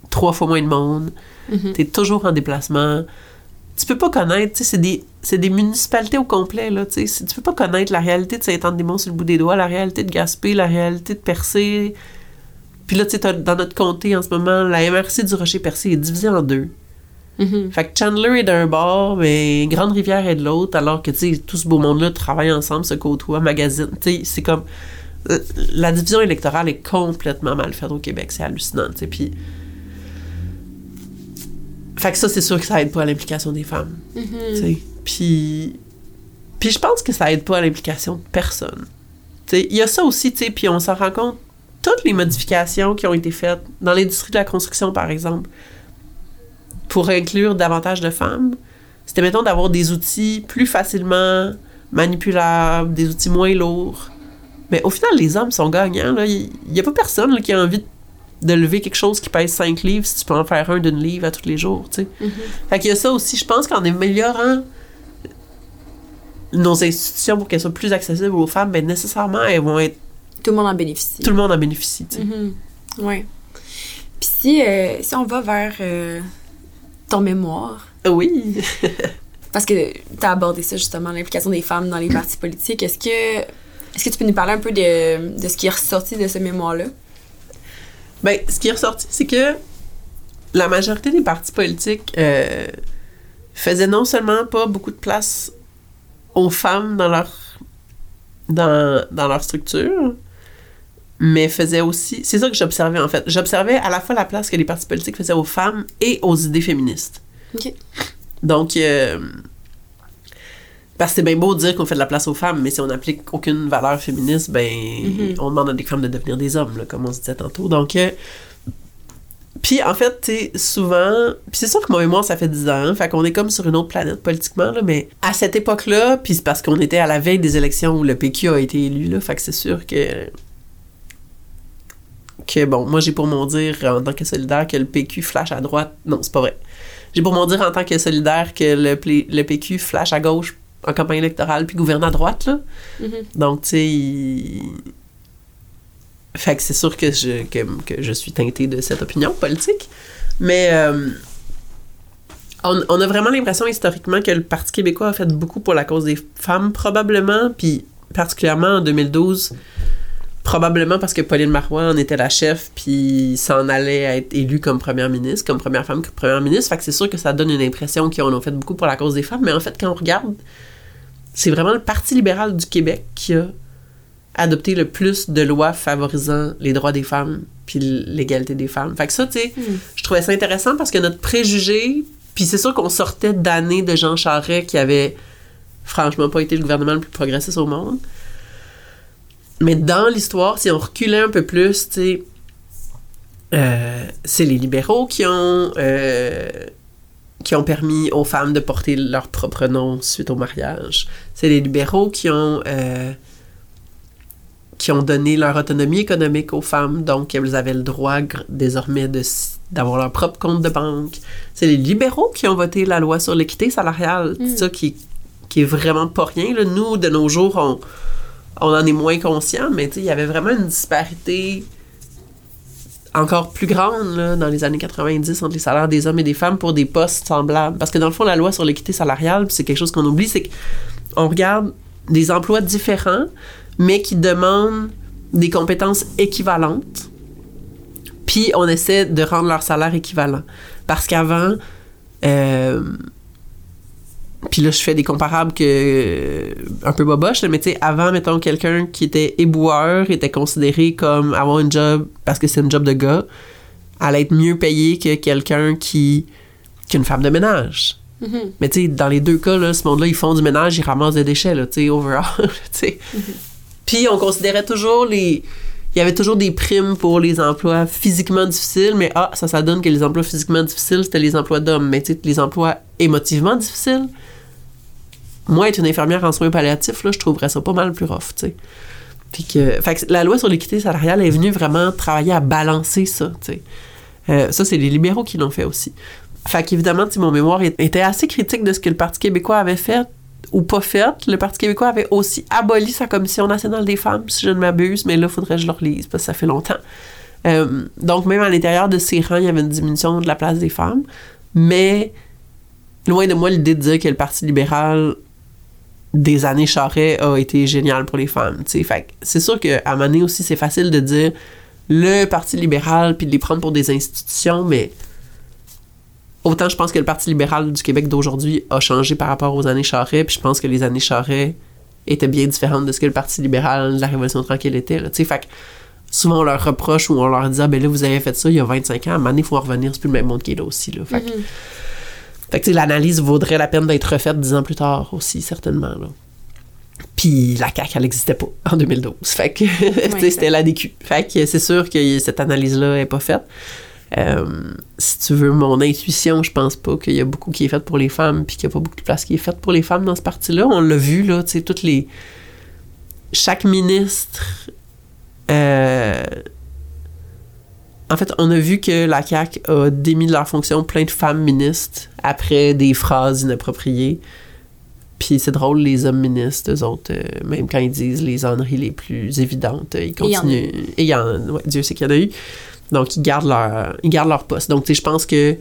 trois fois moins de monde, Mhm. tu es toujours en déplacement. Tu peux pas connaître, tu sais, c'est des, c'est des municipalités au complet, là, tu sais. Tu peux pas connaître la réalité de Saint-Anne-des-Monts sur le bout des doigts, la réalité de Gaspé, la réalité de Percé. Puis là, tu sais, dans notre comté, en ce moment, la MRC du Rocher-Percé est divisée en deux. Mhm. Fait que Chandler est d'un bord, mais Grande Rivière est de l'autre, alors que, tu sais, tout ce beau monde-là travaille ensemble, se côtoie, magazine. Tu sais, c'est comme. euh, La division électorale est complètement mal faite au Québec, c'est hallucinant, tu sais. Puis. Fait que ça, c'est sûr que ça aide pas à l'implication des femmes, tu sais. Puis. Puis je pense que ça aide pas à l'implication de personne. Il y a ça aussi, puis on s'en rend compte. Toutes les modifications qui ont été faites dans l'industrie de la construction, par exemple, pour inclure davantage de femmes, c'était, mettons, d'avoir des outils plus facilement manipulables, des outils moins lourds. Mais au final, les hommes sont gagnants. Il n'y a pas personne là, qui a envie de lever quelque chose qui pèse 5 livres si tu peux en faire un d'une livre à tous les jours. tu sais. Mhm. Fait qu'il y a ça aussi. Je pense qu'en améliorant nos institutions pour qu'elles soient plus accessibles aux femmes, ben nécessairement, elles vont être. Tout le monde en bénéficie. Tout le monde en bénéficie. tu sais. Mhm. Ouais. Puis si, euh, si on va vers euh, ton mémoire, Oui. parce que tu as abordé ça justement, l'implication des femmes dans les partis politiques, est-ce que, est-ce que tu peux nous parler un peu de, de ce qui est ressorti de ce mémoire-là? Ben, ce qui est ressorti, c'est que la majorité des partis politiques euh, faisaient non seulement pas beaucoup de place aux femmes dans leur dans, dans leur structure, mais faisaient aussi. C'est ça que j'observais en fait. J'observais à la fois la place que les partis politiques faisaient aux femmes et aux idées féministes. OK. Donc, euh, parce que c'est bien beau de dire qu'on fait de la place aux femmes, mais si on n'applique aucune valeur féministe, ben, Mhm. on demande à des femmes de devenir des hommes, là, comme on se disait tantôt. Donc, euh, puis en fait, tu souvent, puis c'est sûr que mon mémoire, ça fait 10 ans, hein, fait qu'on est comme sur une autre planète politiquement, là, mais à cette époque-là, puis c'est parce qu'on était à la veille des élections où le PQ a été élu, là, fait que c'est sûr que que bon, moi j'ai pour mon dire en tant que solidaire que le PQ flash à droite. Non, c'est pas vrai. J'ai pour mon dire en tant que solidaire que le, le PQ flash à gauche en campagne électorale puis gouverne à droite, là. Mhm. Donc, tu sais, il- fait que c'est sûr que je, que, que je suis teintée de cette opinion politique. Mais euh, on, on a vraiment l'impression historiquement que le Parti québécois a fait beaucoup pour la cause des femmes, probablement, puis particulièrement en 2012. probablement parce que Pauline Marois en était la chef, puis s'en allait être élue comme première ministre, comme première femme première ministre. Fait que c'est sûr que ça donne une impression en ont fait beaucoup pour la cause des femmes. Mais en fait, quand on regarde, c'est vraiment le Parti libéral du Québec qui a adopté le plus de lois favorisant les droits des femmes puis l'égalité des femmes. Fait que ça, tu sais, Hmm. je trouvais ça intéressant parce que notre préjugé, puis c'est sûr qu'on sortait d'années de Jean Charest qui avait franchement pas été le gouvernement le plus progressiste au monde. Mais dans l'histoire, si on reculait un peu plus, tu sais, euh, c'est les libéraux qui ont, euh, qui ont permis aux femmes de porter leur propre nom suite au mariage. C'est les libéraux qui ont, euh, qui ont donné leur autonomie économique aux femmes, donc elles avaient le droit désormais d'avoir leur propre compte de banque. C'est les libéraux qui ont voté la loi sur l'équité salariale, Mm. Ça qui, qui est vraiment pas rien. là. Nous, de nos jours, on, on en est moins conscient, mais il y avait vraiment une disparité encore plus grande dans les années 90 entre les salaires des hommes et des femmes pour des postes semblables. Parce que dans le fond, la loi sur l'équité salariale, c'est quelque chose qu'on oublie, c'est qu'on regarde des emplois différents, mais qui demandent des compétences équivalentes, puis on essaie de rendre leur salaire équivalent. Parce qu'avant, euh, puis là, je fais des comparables que un peu boboche, là, mais tu sais, avant, mettons, quelqu'un qui était éboueur était considéré comme avoir une job, parce que c'est une job de gars, allait être mieux payé que quelqu'un qui qu'une femme de ménage. Mhm. Mais tu sais, dans les deux cas, là, ce monde-là, ils font du ménage, ils ramassent des déchets, là, tu sais, overall, tu sais. Puis on considérait toujours les... Il y avait toujours des primes pour les emplois physiquement difficiles, mais ah, ça, ça donne que les emplois physiquement difficiles, c'était les emplois d'hommes. Mais tu sais, les emplois émotivement difficiles, moi, être une infirmière en soins palliatifs, là, je trouverais ça pas mal plus rough, tu sais. Puis que, fait que la loi sur l'équité salariale est venue vraiment travailler à balancer ça, tu sais. Euh, ça, c'est les libéraux qui l'ont fait aussi. Fait qu'évidemment, mon mémoire était assez critique de ce que le Parti québécois avait fait ou pas fait. Le Parti québécois avait aussi aboli sa Commission nationale des femmes, si je ne m'abuse, mais là, faudrait que je le relise parce que ça fait longtemps. Euh, donc, même à l'intérieur de ces rangs, il y avait une diminution de la place des femmes. Mais, loin de moi l'idée de dire que le Parti libéral des années Charest a été génial pour les femmes. tu sais. Fait c'est sûr qu'à un aussi, c'est facile de dire le Parti libéral puis de les prendre pour des institutions, mais autant je pense que le Parti libéral du Québec d'aujourd'hui a changé par rapport aux années Charest, puis je pense que les années Charest étaient bien différentes de ce que le Parti libéral de la Révolution tranquille était. Fait que souvent on leur reproche ou on leur dit ah ben là vous avez fait ça il y a 25 ans, à un il faut en revenir, c'est plus le même monde qui est là aussi. Mhm. Fait que, l'analyse vaudrait la peine d'être refaite dix ans plus tard aussi, certainement. Là. Puis la CAQ, elle n'existait pas en 2012. Fait que, c'était l'ADQ. Fait que c'est sûr que cette analyse-là n'est pas faite. Euh, si tu veux mon intuition, je pense pas qu'il y a beaucoup qui est fait pour les femmes, puis qu'il n'y a pas beaucoup de place qui est faite pour les femmes dans ce parti-là. On l'a vu, là, tu sais, toutes les... Chaque ministre... euh, en fait, on a vu que la CAQ a démis de leur fonction plein de femmes ministres après des phrases inappropriées. Puis c'est drôle, les hommes ministres, eux autres, euh, même quand ils disent les âneries les plus évidentes, euh, ils a continuent. Et il y en ouais, Dieu sait qu'il y en a eu. Donc, ils gardent leur, ils gardent leur poste. Donc, tu sais, je pense que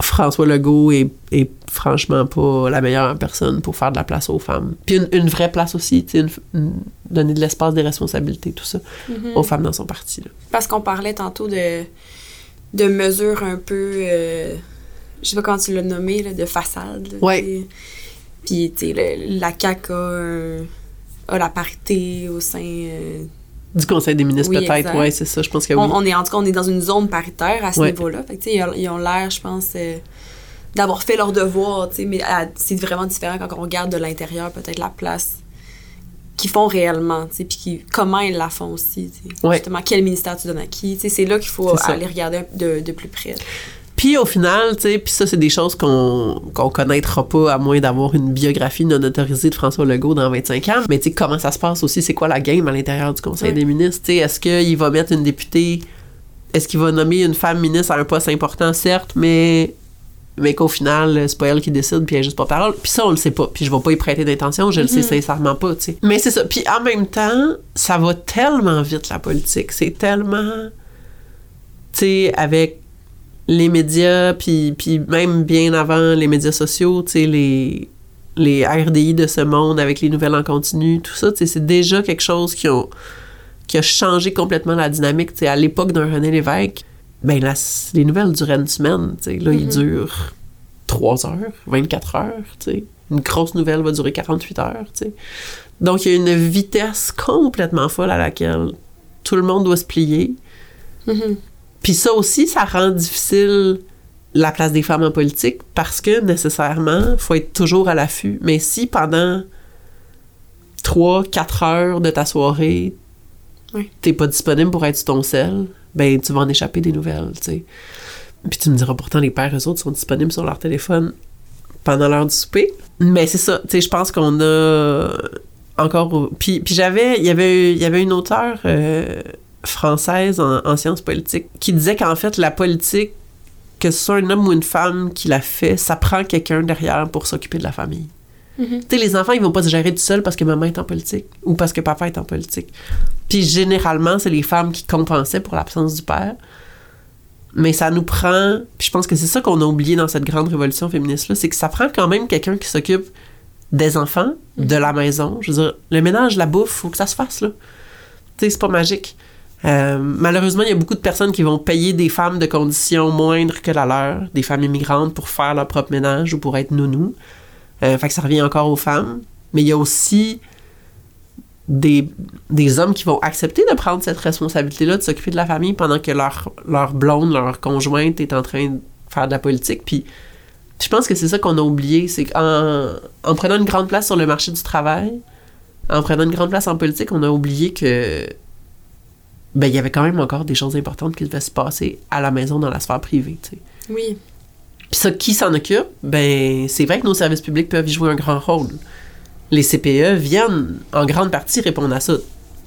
François Legault est, est franchement pas la meilleure personne pour faire de la place aux femmes. Puis une, une vraie place aussi, une- une- donner de l'espace, des responsabilités, tout ça, Mhm. aux femmes dans son parti. là. Parce qu'on parlait tantôt de, de mesures un peu, euh, je sais pas comment tu l'as nommé, là, de façade. sais. Puis, tu sais, la CAQ a, a la parité au sein... euh, Du Conseil des ministres, Oui, peut-être, ouais, c'est ça, je pense que oui. on, on est, en tout cas, on est dans une zone paritaire à ce Ouais. niveau-là. Fait que, ils ont- ils ont l'air, je pense, euh, d'avoir fait leur devoir, mais à- c'est vraiment différent quand on regarde de l'intérieur, peut-être la place qu'ils font réellement, puis qui- comment ils la font aussi. Ouais. Justement, quel ministère tu donnes à qui, c'est là qu'il faut aller regarder de, de plus près. Puis au final, tu sais, puis ça, c'est des choses qu'on qu'on connaîtra pas à moins d'avoir une biographie non autorisée de François Legault dans 25 ans. Mais tu sais, comment ça se passe aussi, c'est quoi la game à l'intérieur du Conseil des ministres? Tu sais, est-ce qu'il va mettre une députée, est-ce qu'il va nommer une femme ministre à un poste important, certes, mais mais qu'au final, c'est pas elle qui décide, puis elle a juste pas parole. Puis ça, on le sait pas. Puis je vais pas y prêter d'intention, je le sais sincèrement pas, tu sais. Mais c'est ça. Puis en même temps, ça va tellement vite, la politique. C'est tellement... Tu sais, avec les médias, puis, puis même bien avant les médias sociaux, tu sais, les, les RDI de ce monde avec les nouvelles en continu, tout ça, tu sais, c'est déjà quelque chose qui ont qui a changé complètement la dynamique. Tu sais, à l'époque d'un René Lévesque, ben les nouvelles duraient une semaine. Tu sais, là, ils durent 3 heures, 24 heures. Tu sais. Une grosse nouvelle va durer 48 heures. Tu sais. Donc, il y a une vitesse complètement folle à laquelle tout le monde doit se plier. Puis ça aussi, ça rend difficile la place des femmes en politique parce que nécessairement, faut être toujours à l'affût. Mais si pendant 3, 4 heures de ta soirée, Oui. t'es pas disponible pour être sur ton sel, ben tu vas en échapper des nouvelles, tu sais. Puis tu me diras pourtant les pères, eux autres, sont disponibles sur leur téléphone pendant l'heure du souper. Mais c'est ça, tu sais, je pense qu'on a encore... Puis, puis j'avais... Il y avait, il y avait une auteure euh, française en, en sciences politiques qui disait qu'en fait, la politique, que ce soit un homme ou une femme qui la fait, ça prend quelqu'un derrière pour s'occuper de la famille. Mhm. Tu sais, les enfants, ils vont pas se gérer tout seuls parce que maman est en politique ou parce que papa est en politique. Puis généralement, c'est les femmes qui compensaient pour l'absence du père. Mais ça nous prend, puis je pense que c'est ça qu'on a oublié dans cette grande révolution féministe-là, c'est que ça prend quand même quelqu'un qui s'occupe des enfants, de la maison. Je veux dire, le ménage, la bouffe, faut que ça se fasse, là. Tu sais, c'est pas magique. Euh, malheureusement, il y a beaucoup de personnes qui vont payer des femmes de conditions moindres que la leur, des femmes immigrantes, pour faire leur propre ménage ou pour être nounou. Euh, que ça revient encore aux femmes. Mais il y a aussi des, des hommes qui vont accepter de prendre cette responsabilité-là, de s'occuper de la famille pendant que leur, leur blonde, leur conjointe est en train de faire de la politique. Puis je pense que c'est ça qu'on a oublié, c'est qu'en en prenant une grande place sur le marché du travail, en prenant une grande place en politique, on a oublié que ben il y avait quand même encore des choses importantes qui devaient se passer à la maison dans la sphère privée. Oui. Puis ça, qui s'en occupe? Ben, c'est vrai que nos services publics peuvent y jouer un grand rôle. Les CPE viennent en grande partie répondre à ça.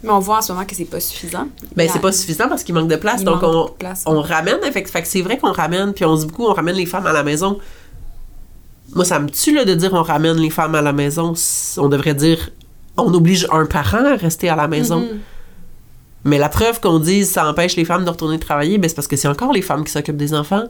Mais on voit en ce moment que c'est pas suffisant. Ben, c'est pas suffisant parce qu'il manque de place. donc, on, de place, on ouais. ramène, fait, fait que c'est vrai qu'on ramène, puis on dit beaucoup, on ramène les femmes à la maison. Moi, ça me tue, là, de dire on ramène les femmes à la maison. On devrait dire, on oblige un parent à rester à la maison. Mhm. Mais la preuve qu'on dise ça empêche les femmes de retourner travailler, ben c'est parce que c'est encore les femmes qui s'occupent des enfants.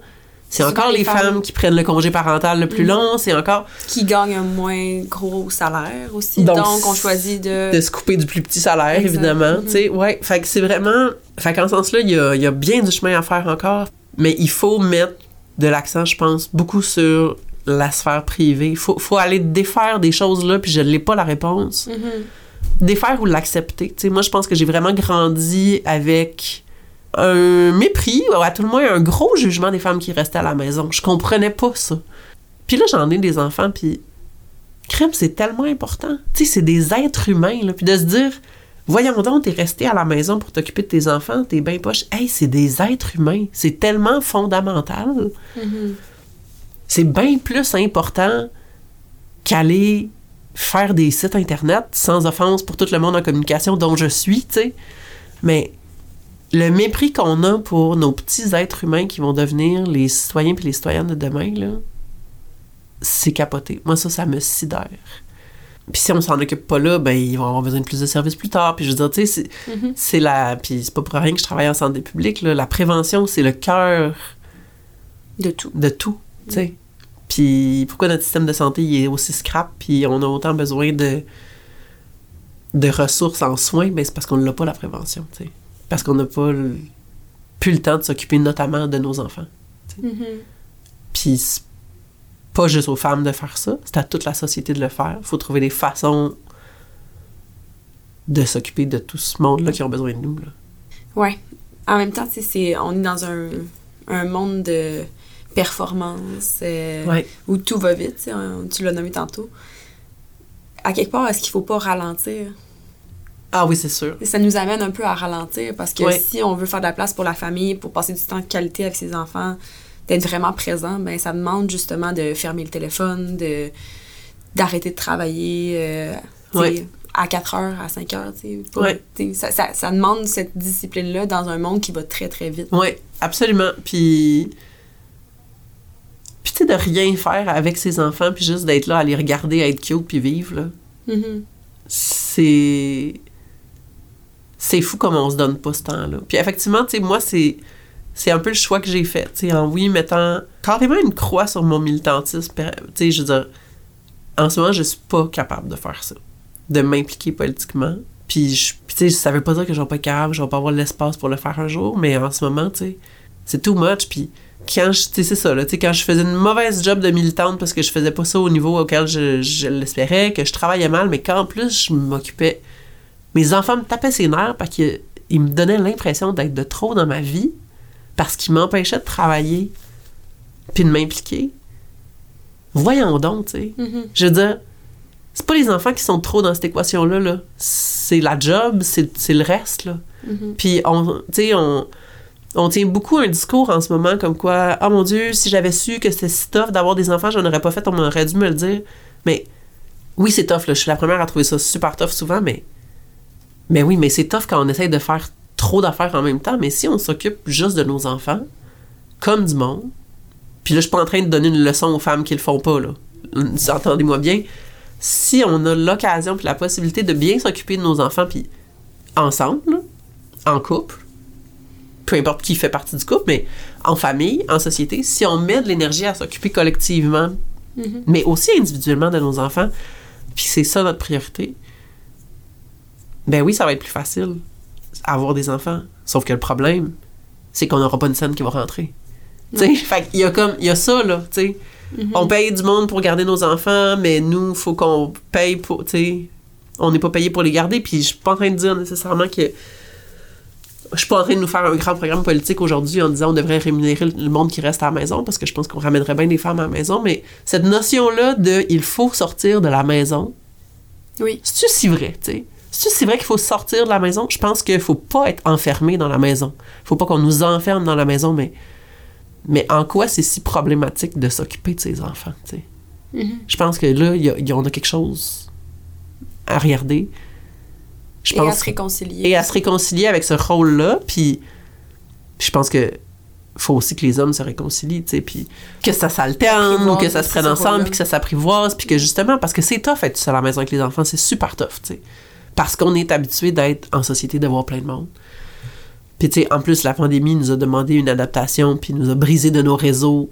C'est encore les les femmes, femmes- qui prennent le congé parental le plus Mhm. long. C'est encore Qui gagnent un moins gros salaire aussi. Donc, Donc, on choisit de. de se couper du plus petit salaire, évidemment. Mhm. Tu sais, ouais. Fait que c'est vraiment. Fait qu'en ce sens-là, il y a, y a bien du chemin à faire encore. Mais il faut mettre de l'accent, je pense, beaucoup sur la sphère privée. Il faut, faut aller défaire des choses là, puis je n'ai pas la réponse. Mhm. Défaire ou l'accepter. Moi, je pense que j'ai vraiment grandi avec un mépris, ou à tout le moins un gros jugement des femmes qui restaient à la maison. Je comprenais pas ça. Puis là, j'en ai des enfants, puis crème, c'est tellement important. Tu sais, c'est des êtres humains, là. Puis de se dire, voyons donc, t'es resté à la maison pour t'occuper de tes enfants, t'es bien poche. Hey, c'est des êtres humains. C'est tellement fondamental. Mhm. C'est bien plus important qu'aller faire des sites internet sans offense pour tout le monde en communication dont je suis, tu sais. Mais le mépris qu'on a pour nos petits êtres humains qui vont devenir les citoyens puis les citoyennes de demain, là, c'est capoté. Moi, ça, ça me sidère. Puis si on s'en occupe pas là, ben ils vont avoir besoin de plus de services plus tard. Puis je veux dire, tu sais, c'est, Mhm. c'est la... Puis c'est pas pour rien que je travaille en santé publique, là. La prévention, c'est le cœur De tout. de tout, tu sais. Puis pourquoi notre système de santé il est aussi scrap, puis on a autant besoin de de ressources en soins, ben c'est parce qu'on n'a pas la prévention, tu sais. Parce qu'on n'a pas le- plus le temps de s'occuper notamment de nos enfants. Mhm. Puis c'est pas juste aux femmes de faire ça, c'est à toute la société de le faire. Il faut trouver des façons de s'occuper de tout ce monde-là qui ont besoin de nous. Là. Ouais. En même temps, c'est- on est dans un, un monde de performance euh, Ouais. où tout va vite. on- Tu l'as nommé tantôt. À quelque part, est-ce qu'il faut pas ralentir? Ah oui, c'est sûr. Ça nous amène un peu à ralentir parce que Ouais. si on veut faire de la place pour la famille, pour passer du temps de qualité avec ses enfants, d'être vraiment présent, ben ça demande justement de fermer le téléphone, de d'arrêter de travailler euh, Ouais. à 4 heures, à 5 heures. Ouais. ça, ça demande cette discipline-là dans un monde qui va très, très vite. Oui, absolument. Puis, puis tu sais, de rien faire avec ses enfants, puis juste d'être là à les regarder, à être cute, puis vivre, là, Mhm. c'est... C'est fou comme on se donne pas ce temps-là. Puis effectivement, tu sais, moi, c'est... C'est un peu le choix que j'ai fait, tu sais, en oui, mettant carrément une croix sur mon militantisme. Tu sais, je veux dire, en ce moment, je suis pas capable de faire ça. De m'impliquer politiquement. Puis, je- puis tu sais, ça veut pas dire que je vais pas être capable, je vais pas avoir l'espace pour le faire un jour, mais en ce moment, tu sais, c'est too much. Puis quand je, tu sais, c'est ça, là, tu sais, quand je faisais une mauvaise job de militante parce que je faisais pas ça au niveau auquel je, je l'espérais, que je travaillais mal, mais qu'en plus, je m'occupais. Mes enfants me tapaient ses nerfs parce qu'ils me donnaient l'impression d'être de trop dans ma vie parce qu'ils m'empêchaient de travailler puis de m'impliquer. Voyons donc, tu sais. Mhm. Je veux dire, c'est pas les enfants qui sont trop dans cette équation-là, là. C'est la job, c'est c'est le reste, là. Mhm. Puis, on, tu sais, on, on tient beaucoup un discours en ce moment comme quoi, ah mon Dieu, si j'avais su que c'était si tough d'avoir des enfants, j'en aurais pas fait, on m'aurait dû me le dire. Mais oui, c'est tough, là. Je suis la première à trouver ça super tough souvent, mais. Mais oui, mais c'est tough quand on essaye de faire trop d'affaires en même temps. Mais si on s'occupe juste de nos enfants, comme du monde, puis là, je suis pas en train de donner une leçon aux femmes qui le font pas, là. Entendez-moi bien? Si on a l'occasion puis la possibilité de bien s'occuper de nos enfants, puis ensemble, en couple, peu importe qui fait partie du couple, mais en famille, en société, si on met de l'énergie à s'occuper collectivement, Mhm. mais aussi individuellement de nos enfants, puis c'est ça notre priorité, ben oui, ça va être plus facile avoir des enfants. Sauf que le problème, c'est qu'on n'aura pas une scène qui va rentrer. Sais, fait qu'il y a comme, il y a ça, là, tu sais. Mhm. On paye du monde pour garder nos enfants, mais nous, faut qu'on paye pour, tu sais, on n'est pas payé pour les garder, puis je suis pas en train de dire nécessairement que je suis pas en train de nous faire un grand programme politique aujourd'hui en disant on devrait rémunérer le monde qui reste à la maison parce que je pense qu'on ramènerait bien des femmes à la maison, mais cette notion-là de il faut sortir de la maison, Oui. c'est-tu si vrai, tu sais? C'est-tu si vrai qu'il faut sortir de la maison? Je pense qu'il faut pas être enfermé dans la maison. faut pas qu'on nous enferme dans la maison, mais, mais en quoi c'est si problématique de s'occuper de ses enfants, tu sais? Mhm. Je pense que là, il y a, il y a- on a quelque chose à regarder. Je Et à se réconcilier. et à se réconcilier avec ce rôle-là. Puis je pense que faut aussi que les hommes se réconcilient, tu sais, puis que ça s'alterne ou que ça se prenne ensemble, puis que ça s'apprivoise, puis que justement, parce que c'est tough être seul à la maison avec les enfants, c'est super tough, tu sais. Parce qu'on est habitué d'être en société, de voir plein de monde. Puis tu sais, en plus, la pandémie nous a demandé une adaptation, puis nous a brisé de nos réseaux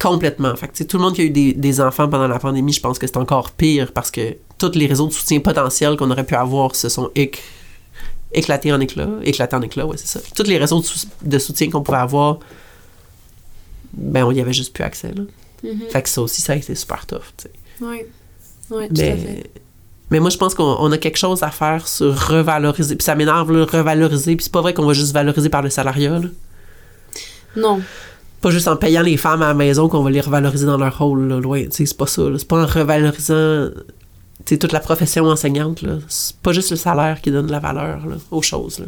complètement. Fait que tu sais, tout le monde qui a eu des, des enfants pendant la pandémie, je pense que c'est encore pire parce que tous les réseaux de soutien potentiels qu'on aurait pu avoir se sont éc- éclatés en éclats. Éclatés en éclats, ouais, c'est ça. Tous les réseaux de, sou- de soutien qu'on pouvait avoir, ben, on y avait juste plus accès, là. Mhm. Fait que ça aussi, ça a été super tough, tu sais. Oui. Oui, tout à fait. Mais, mais moi, je pense qu'on on a quelque chose à faire sur revaloriser. Puis ça m'énerve, là, revaloriser. Puis c'est pas vrai qu'on va juste valoriser par le salariat, là. Non. Pas juste en payant les femmes à la maison qu'on va les revaloriser dans leur rôle, là, loin. Tu sais, c'est pas ça. C'est pas en revalorisant, sais, toute la profession enseignante, là. C'est pas juste le salaire qui donne de la valeur, là, aux choses, là.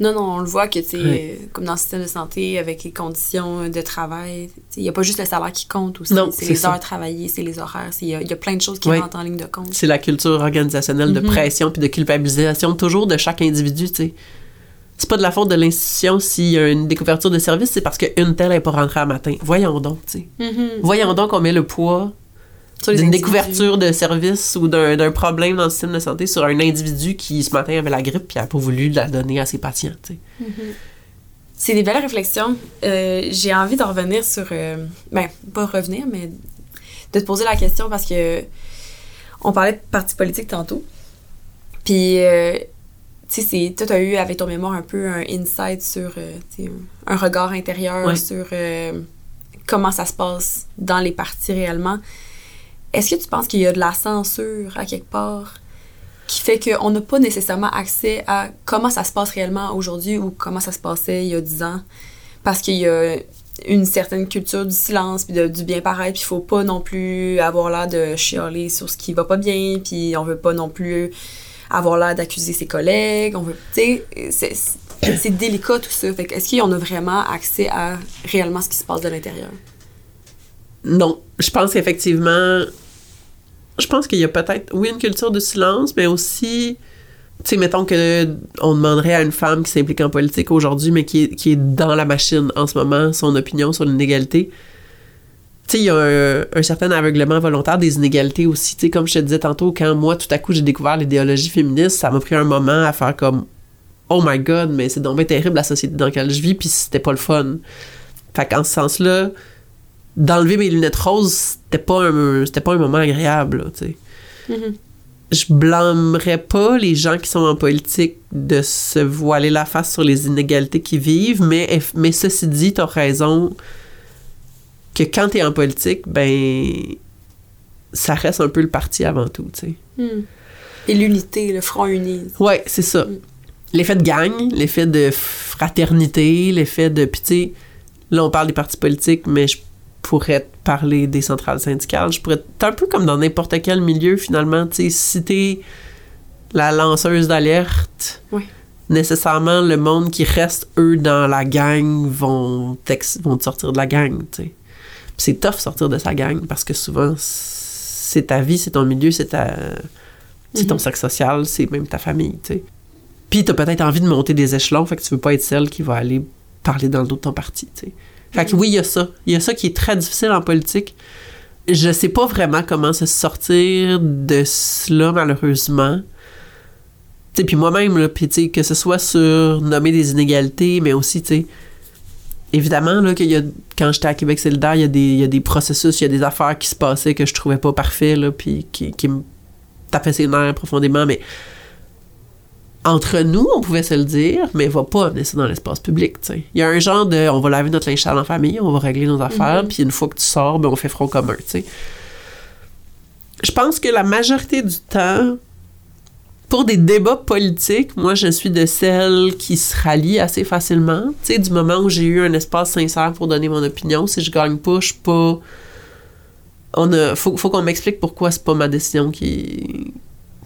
Non, non, on le voit que, tu Ouais. euh, comme dans le système de santé, avec les conditions de travail, il n'y a pas juste le salaire qui compte aussi. Non, c'est c'est les ça. heures travaillées, c'est les horaires. Il y, a- y a plein de choses qui Ouais. rentrent en ligne de compte. C'est la culture organisationnelle de Mhm. pression puis de culpabilisation toujours de chaque individu, tu sais. C'est pas de la faute de l'institution s'il y a une découverture de service, c'est parce qu'une telle n'est pas rentrée à matin. Voyons donc, tu sais. Mhm. Voyons donc qu'on met le poids d'une découverture de service ou d'un d'un problème dans le système de santé sur un individu qui, ce matin, avait la grippe puis n'a pas voulu la donner à ses patients, sais. C'est des belles réflexions. Euh, J'ai envie de revenir sur. euh, ben, pas revenir, mais de te poser la question parce que on parlait de parti politique tantôt. Puis, euh, tu sais, c'est- toi, tu as eu avec ton mémoire un peu un insight sur. euh, un, un regard intérieur Ouais. sur euh, comment ça se passe dans les partis réellement. Est-ce que tu penses qu'il y a de la censure à quelque part qui fait qu'on n'a pas nécessairement accès à comment ça se passe réellement aujourd'hui ou comment ça se passait il y a 10 ans? Parce qu'il y a une certaine culture du silence puis de- du bien paraître puis il faut pas non plus avoir l'air de chialer sur ce qui va pas bien puis on veut pas non plus avoir l'air d'accuser ses collègues on veut tu sais c'est- délicat tout ça. Fait est-ce qu'on a vraiment accès à réellement ce qui se passe de l'intérieur? Non, je pense qu'effectivement, je pense qu'il y a peut-être, oui, une culture de silence, mais aussi, tu sais, mettons que on demanderait à une femme qui s'implique en politique aujourd'hui, mais qui est, qui est dans la machine en ce moment, son opinion sur l'inégalité. Tu sais, il y a un, un certain aveuglement volontaire des inégalités aussi. Tu sais, comme je te disais tantôt, quand moi, tout à coup, j'ai découvert l'idéologie féministe, ça m'a pris un moment à faire comme Oh my god, mais c'est donc bien terrible la société dans laquelle je vis, puis c'était pas le fun. Fait qu'en ce sens-là, d'enlever mes lunettes roses, c'était pas un, c'était pas un moment agréable, là, tu sais. je blâmerais pas les gens qui sont en politique de se voiler la face sur les inégalités qu'ils vivent, mais, mais ceci dit, t'as raison que quand t'es en politique, ben, ça reste un peu le parti avant tout, tu sais. Hmm. Et l'unité, le front uni. Ouais, c'est ça. Mm. L'effet de gang, l'effet de fraternité, l'effet de. Puis, tu sais, là, on parle des partis politiques, mais je pourrais te parler des centrales syndicales. Je pourrais. T'es un peu comme dans n'importe quel milieu, finalement. Tu sais, si t'es la lanceuse d'alerte, Oui. nécessairement, le monde qui reste, eux, dans la gang, vont, vont te sortir de la gang, tu sais. Puis c'est tough sortir de sa gang parce que souvent, c'est ta vie, c'est ton milieu, c'est ta. C'est ton Mhm. cercle social, c'est même ta famille, tu sais. Puis t'as peut-être envie de monter des échelons, fait que tu veux pas être celle qui va aller parler dans le dos de ton parti, tu sais. Fait que oui, il y a ça. Il y a ça qui est très difficile en politique. Je sais pas vraiment comment se sortir de cela, malheureusement. Tu puis moi-même, là, sais, que ce soit sur nommer des inégalités, mais aussi, tu sais, évidemment, là, qu'il y a, quand j'étais à Québec solidaire, il y, a des, il y a des processus, il y a des affaires qui se passaient que je trouvais pas parfaits, là, puis qui, qui me tapaient ses nerfs profondément, mais entre nous, on pouvait se le dire, mais va pas amener ça dans l'espace public, tu sais. Il y a un genre de, on va laver notre linge sale en famille, on va régler nos affaires, Mhm. puis une fois que tu sors, ben, on fait front commun, tu sais. Je pense que la majorité du temps, pour des débats politiques, moi, je suis de celles qui se rallient assez facilement. Tu sais, du moment où j'ai eu un espace sincère pour donner mon opinion, si je gagne pas, je suis pas... On a, faut, faut qu'on m'explique pourquoi c'est pas ma décision qui,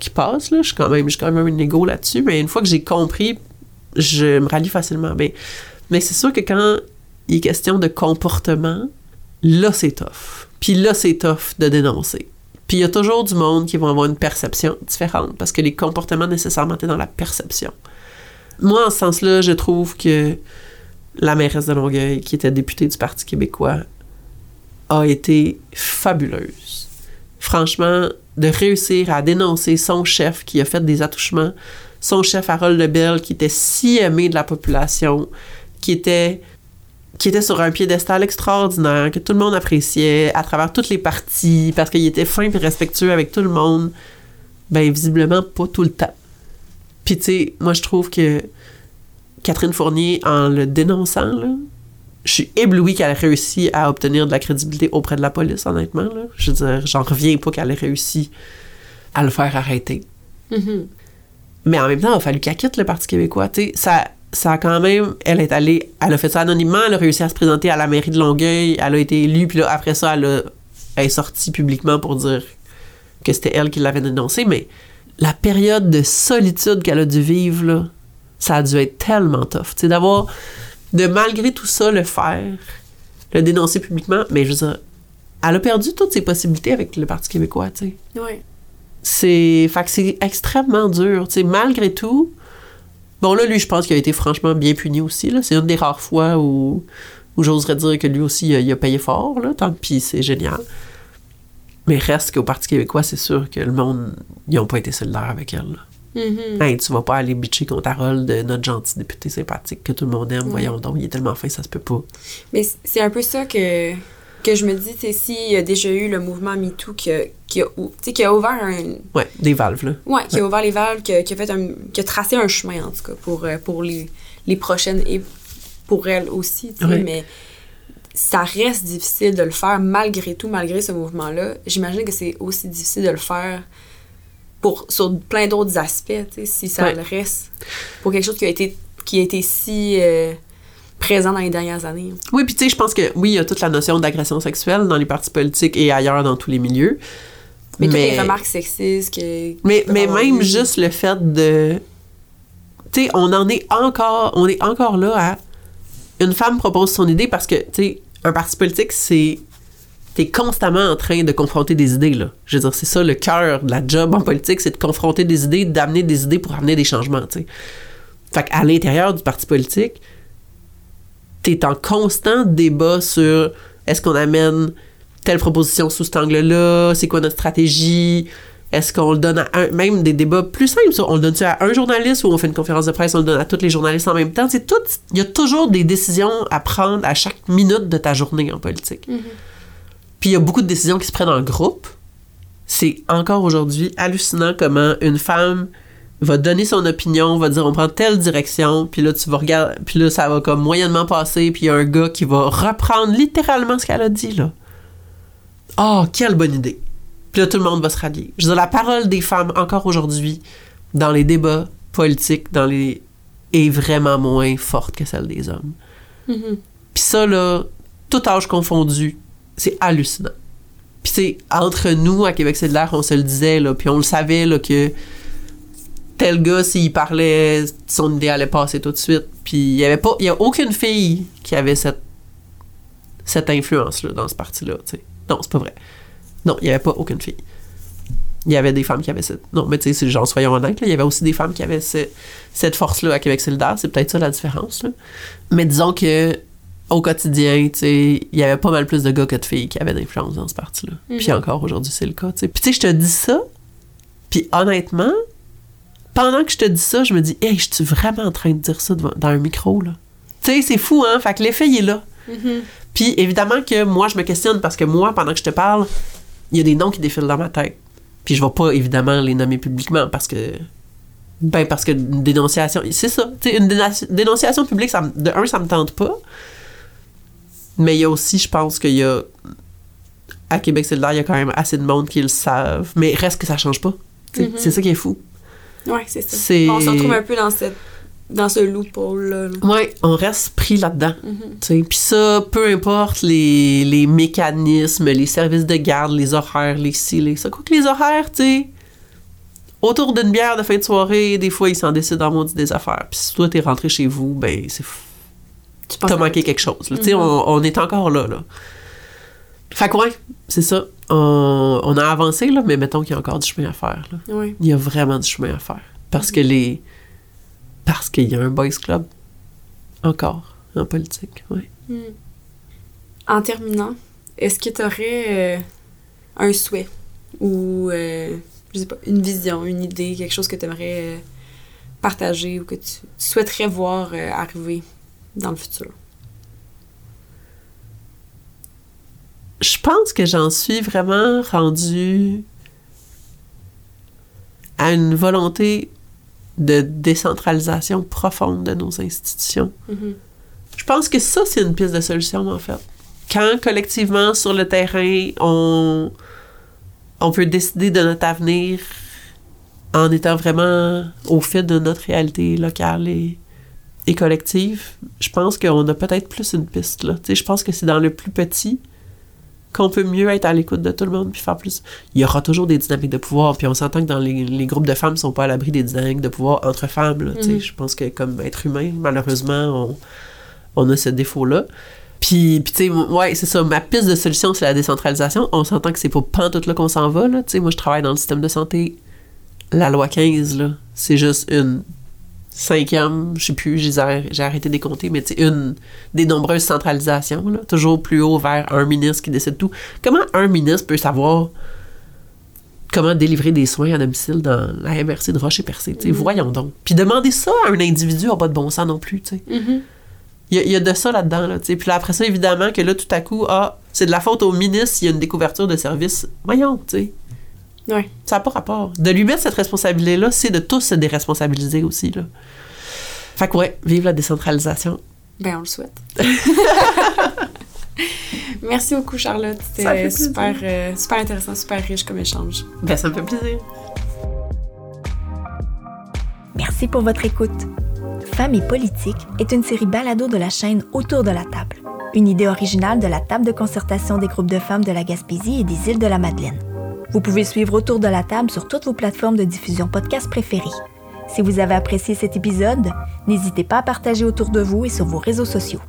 qui passe, là. Je suis quand même, j'ai quand même un égo là-dessus, mais une fois que j'ai compris, je me rallie facilement. Mais, mais c'est sûr que quand il est question de comportement, là, c'est tough. Puis là, c'est tough de dénoncer. Puis il y a toujours du monde qui va avoir une perception différente parce que les comportements nécessairement étaient dans la perception. Moi, en ce sens-là, je trouve que la mairesse de Longueuil, qui était députée du Parti québécois, a été fabuleuse. Franchement, de réussir à dénoncer son chef qui a fait des attouchements, son chef Harold Lebel qui était si aimé de la population, qui était sur un piédestal extraordinaire, que tout le monde appréciait à travers toutes les parties, parce qu'il était fin et respectueux avec tout le monde, ben visiblement pas tout le temps. Puis tu sais, moi je trouve que Catherine Fournier, en le dénonçant, là, je suis éblouie qu'elle ait réussi à obtenir de la crédibilité auprès de la police, honnêtement. Là. Je veux dire, j'en reviens pas qu'elle ait réussi à le faire arrêter. Mhm. Mais en même temps, il a fallu qu'elle quitte le Parti québécois. Ça, ça a quand même. Elle est allée. Elle a fait ça anonymement. Elle a réussi à se présenter à la mairie de Longueuil. Elle a été élue. Puis là, après ça, elle, a- elle est sortie publiquement pour dire que c'était elle qui l'avait dénoncé. Mais la période de solitude qu'elle a dû vivre, là, ça a dû être tellement tough. Tu sais, d'avoir. De malgré tout ça, le faire, le dénoncer publiquement. Mais je veux dire, elle a perdu toutes ses possibilités avec le Parti québécois, tu sais Ouais. c'est fait que c'est extrêmement dur tu sais malgré tout bon là lui je pense qu'il a été franchement bien puni aussi là c'est une des rares fois où où j'oserais dire que lui aussi il a, il a payé fort là tant pis c'est génial mais reste qu'au Parti québécois c'est sûr que le monde ils ont pas été solidaires avec elle là. Mhm. Hey, tu vas pas aller bitcher contre Harold de notre gentil député sympathique que tout le monde aime Ouais. voyons donc il est tellement fin ça se peut pas Mais c'est un peu ça que, que je me dis, sais, s'il y a déjà eu le mouvement MeToo qui a, qui a, qui a ouvert un... ouais des valves là Ouais, qui a ouvert les valves, qui a, qui a fait un... qui a tracé un chemin, en tout cas, pour, euh, pour les, les prochaines et pour elle aussi, tu sais, Ouais. mais ça reste difficile de le faire malgré tout, malgré ce mouvement-là. J'imagine que c'est aussi difficile de le faire pour, sur plein d'autres aspects, si ça Ouais. le reste, pour quelque chose qui a été, qui a été si euh, présent dans les dernières années. Oui, puis tu sais, je pense que oui, il y a toute la notion d'agression sexuelle dans les partis politiques et ailleurs dans tous les milieux. Mais, toutes les remarques sexistes que... mais, mais même juste le fait de. Tu sais, on en est encore. On est encore là à. Une femme propose son idée parce que, tu sais, un parti politique, c'est. T'es constamment en train de confronter des idées, là. Je veux dire, c'est ça le cœur de la job en politique, c'est de confronter des idées, d'amener des idées pour amener des changements, tu. Fait qu'à l'intérieur du parti politique, t'es en constant débat sur est-ce qu'on amène telle proposition sous cet angle-là, c'est quoi notre stratégie, est-ce qu'on le donne à un, même des débats plus simples, on le donne à un journaliste ou on fait une conférence de presse, on le donne à tous les journalistes en même temps, il y a toujours des décisions à prendre à chaque minute de ta journée en politique. Mhm. Puis il y a beaucoup de décisions qui se prennent en groupe, c'est encore aujourd'hui hallucinant comment une femme va donner son opinion, va dire on prend telle direction, puis là tu vas regarder, puis là ça va comme moyennement passer, puis il y a un gars qui va reprendre littéralement ce qu'elle a dit là. Oh, quelle bonne idée. Puis là tout le monde va se rallier. Je veux dire la parole des femmes encore aujourd'hui dans les débats politiques, dans les est vraiment moins forte que celle des hommes. Mhm. Puis ça là, tout âge confondu, c'est hallucinant. Puis c'est entre nous à Québec c'est on se le disait là, puis on le savait là que tel gars, s'il parlait, son idée allait passer tout de suite. Puis il y avait pas, il y a aucune fille qui avait cette, cette influence-là dans ce parti-là, tu sais. Non, c'est pas vrai. Non, il y avait pas aucune fille. Il y avait des femmes qui avaient cette. Non, mais tu sais, c'est genre, soyons honnêtes, là, il y avait aussi des femmes qui avaient ce- cette force-là à Québec solidaire. C'est peut-être ça la différence, là. Mais disons que au quotidien, tu sais, il y avait pas mal plus de gars que de filles qui avaient d'influence dans ce parti-là. Puis encore aujourd'hui, c'est le cas, tu sais. Puis tu sais, je te dis ça, puis honnêtement, pendant que je te dis ça, je me dis, hey, je suis vraiment en train de dire ça devant- dans un micro, là. Tu sais, c'est fou, hein? Fait que l'effet, il est là. Mhm. Puis évidemment que moi, je me questionne parce que moi, pendant que je te parle, il y a des noms qui défilent dans ma tête. Puis je vais pas évidemment les nommer publiquement parce que. Ben, parce que une dénonciation. C'est ça. Tu sais, une dénonciation publique, ça de un, ça me tente pas. Mais il y a aussi, je pense qu'il y a. À Québec solidaire, il y a quand même assez de monde qui le savent. Mais reste que ça change pas. Sais, Mhm. C'est ça qui est fou. Ouais, c'est ça. C'est- On se retrouve un peu dans cette dans ce loophole-là. là. Ouais, on reste pris là-dedans. Mhm. Puis ça, peu importe les, les mécanismes, les services de garde, les horaires, les ci, les ça. Quoi que les horaires, tu sais, autour d'une bière de fin de soirée, des fois, ils s'en décident en maudit des affaires. Puis si toi, t'es rentré chez vous, ben, c'est fou. Tu T'as manqué quelque chose. là. Tu sais, Mhm. on, on est encore là, là. Fait que ouais, c'est ça. On, on a avancé, là, mais mettons qu'il y a encore du chemin à faire, là. Ouais. Il y a vraiment du chemin à faire. Parce que les... Parce qu'il y a un boys club. Encore. En politique, ouais. Hmm. En terminant, est-ce que tu aurais un souhait ou, euh, je sais pas, une vision, une idée, quelque chose que tu aimerais partager ou que tu souhaiterais voir euh, arriver? Dans le futur? je pense que j'en suis vraiment rendue à une volonté de décentralisation profonde de nos institutions. Mhm. Je pense que ça, c'est une piste de solution, en fait. Quand collectivement, sur le terrain, on, on peut décider de notre avenir en étant vraiment au fait de notre réalité locale et, et collective, je pense qu'on a peut-être plus une piste. Là. Je pense que c'est dans le plus petit qu'on peut mieux être à l'écoute de tout le monde puis faire plus. Il y aura toujours des dynamiques de pouvoir, puis on s'entend que dans les, les groupes de femmes, ils sont pas à l'abri des dynamiques de pouvoir entre femmes. là. Mhm. Je pense que comme être humain, malheureusement, on, on a ce défaut-là. Puis, puis tu sais, ouais, c'est ça. Ma piste de solution, c'est la décentralisation. On s'entend que c'est pas pantoute là qu'on s'en va. Là. Moi, je travaille dans le système de santé. La loi 15, là, c'est juste une cinquième, je sais plus, j'ai arrêté de compter, mais sais, une des nombreuses centralisations, là, toujours plus haut vers un ministre qui décide tout. Comment un ministre peut savoir comment délivrer des soins à domicile dans la MRC de Rocher-Percé? Tu sais, Voyons donc. Puis demander ça à un individu n'a pas de bon sens non plus. Mhm. Il y, a- il y a de ça là-dedans, là. Puis là, après ça, évidemment, que là, tout à coup, ah, c'est de la faute au ministre s'il y a une découverture de service. Voyons, tu sais. Ouais. Ça n'a pas rapport. De lui mettre cette responsabilité-là, c'est de tous se déresponsabiliser aussi, là. Fait que ouais, vive la décentralisation. Ben, on le souhaite. Merci beaucoup, Charlotte. C'était super, euh, super intéressant, super riche comme échange. Ben, ça me fait plaisir. Merci pour votre écoute. Femmes et politique est une série balado de la chaîne Autour de la table, une idée originale de la table de concertation des groupes de femmes de la Gaspésie et des îles de la Madeleine. Vous pouvez suivre Autour de la table sur toutes vos plateformes de diffusion podcast préférées. Si vous avez apprécié cet épisode, n'hésitez pas à partager autour de vous et sur vos réseaux sociaux.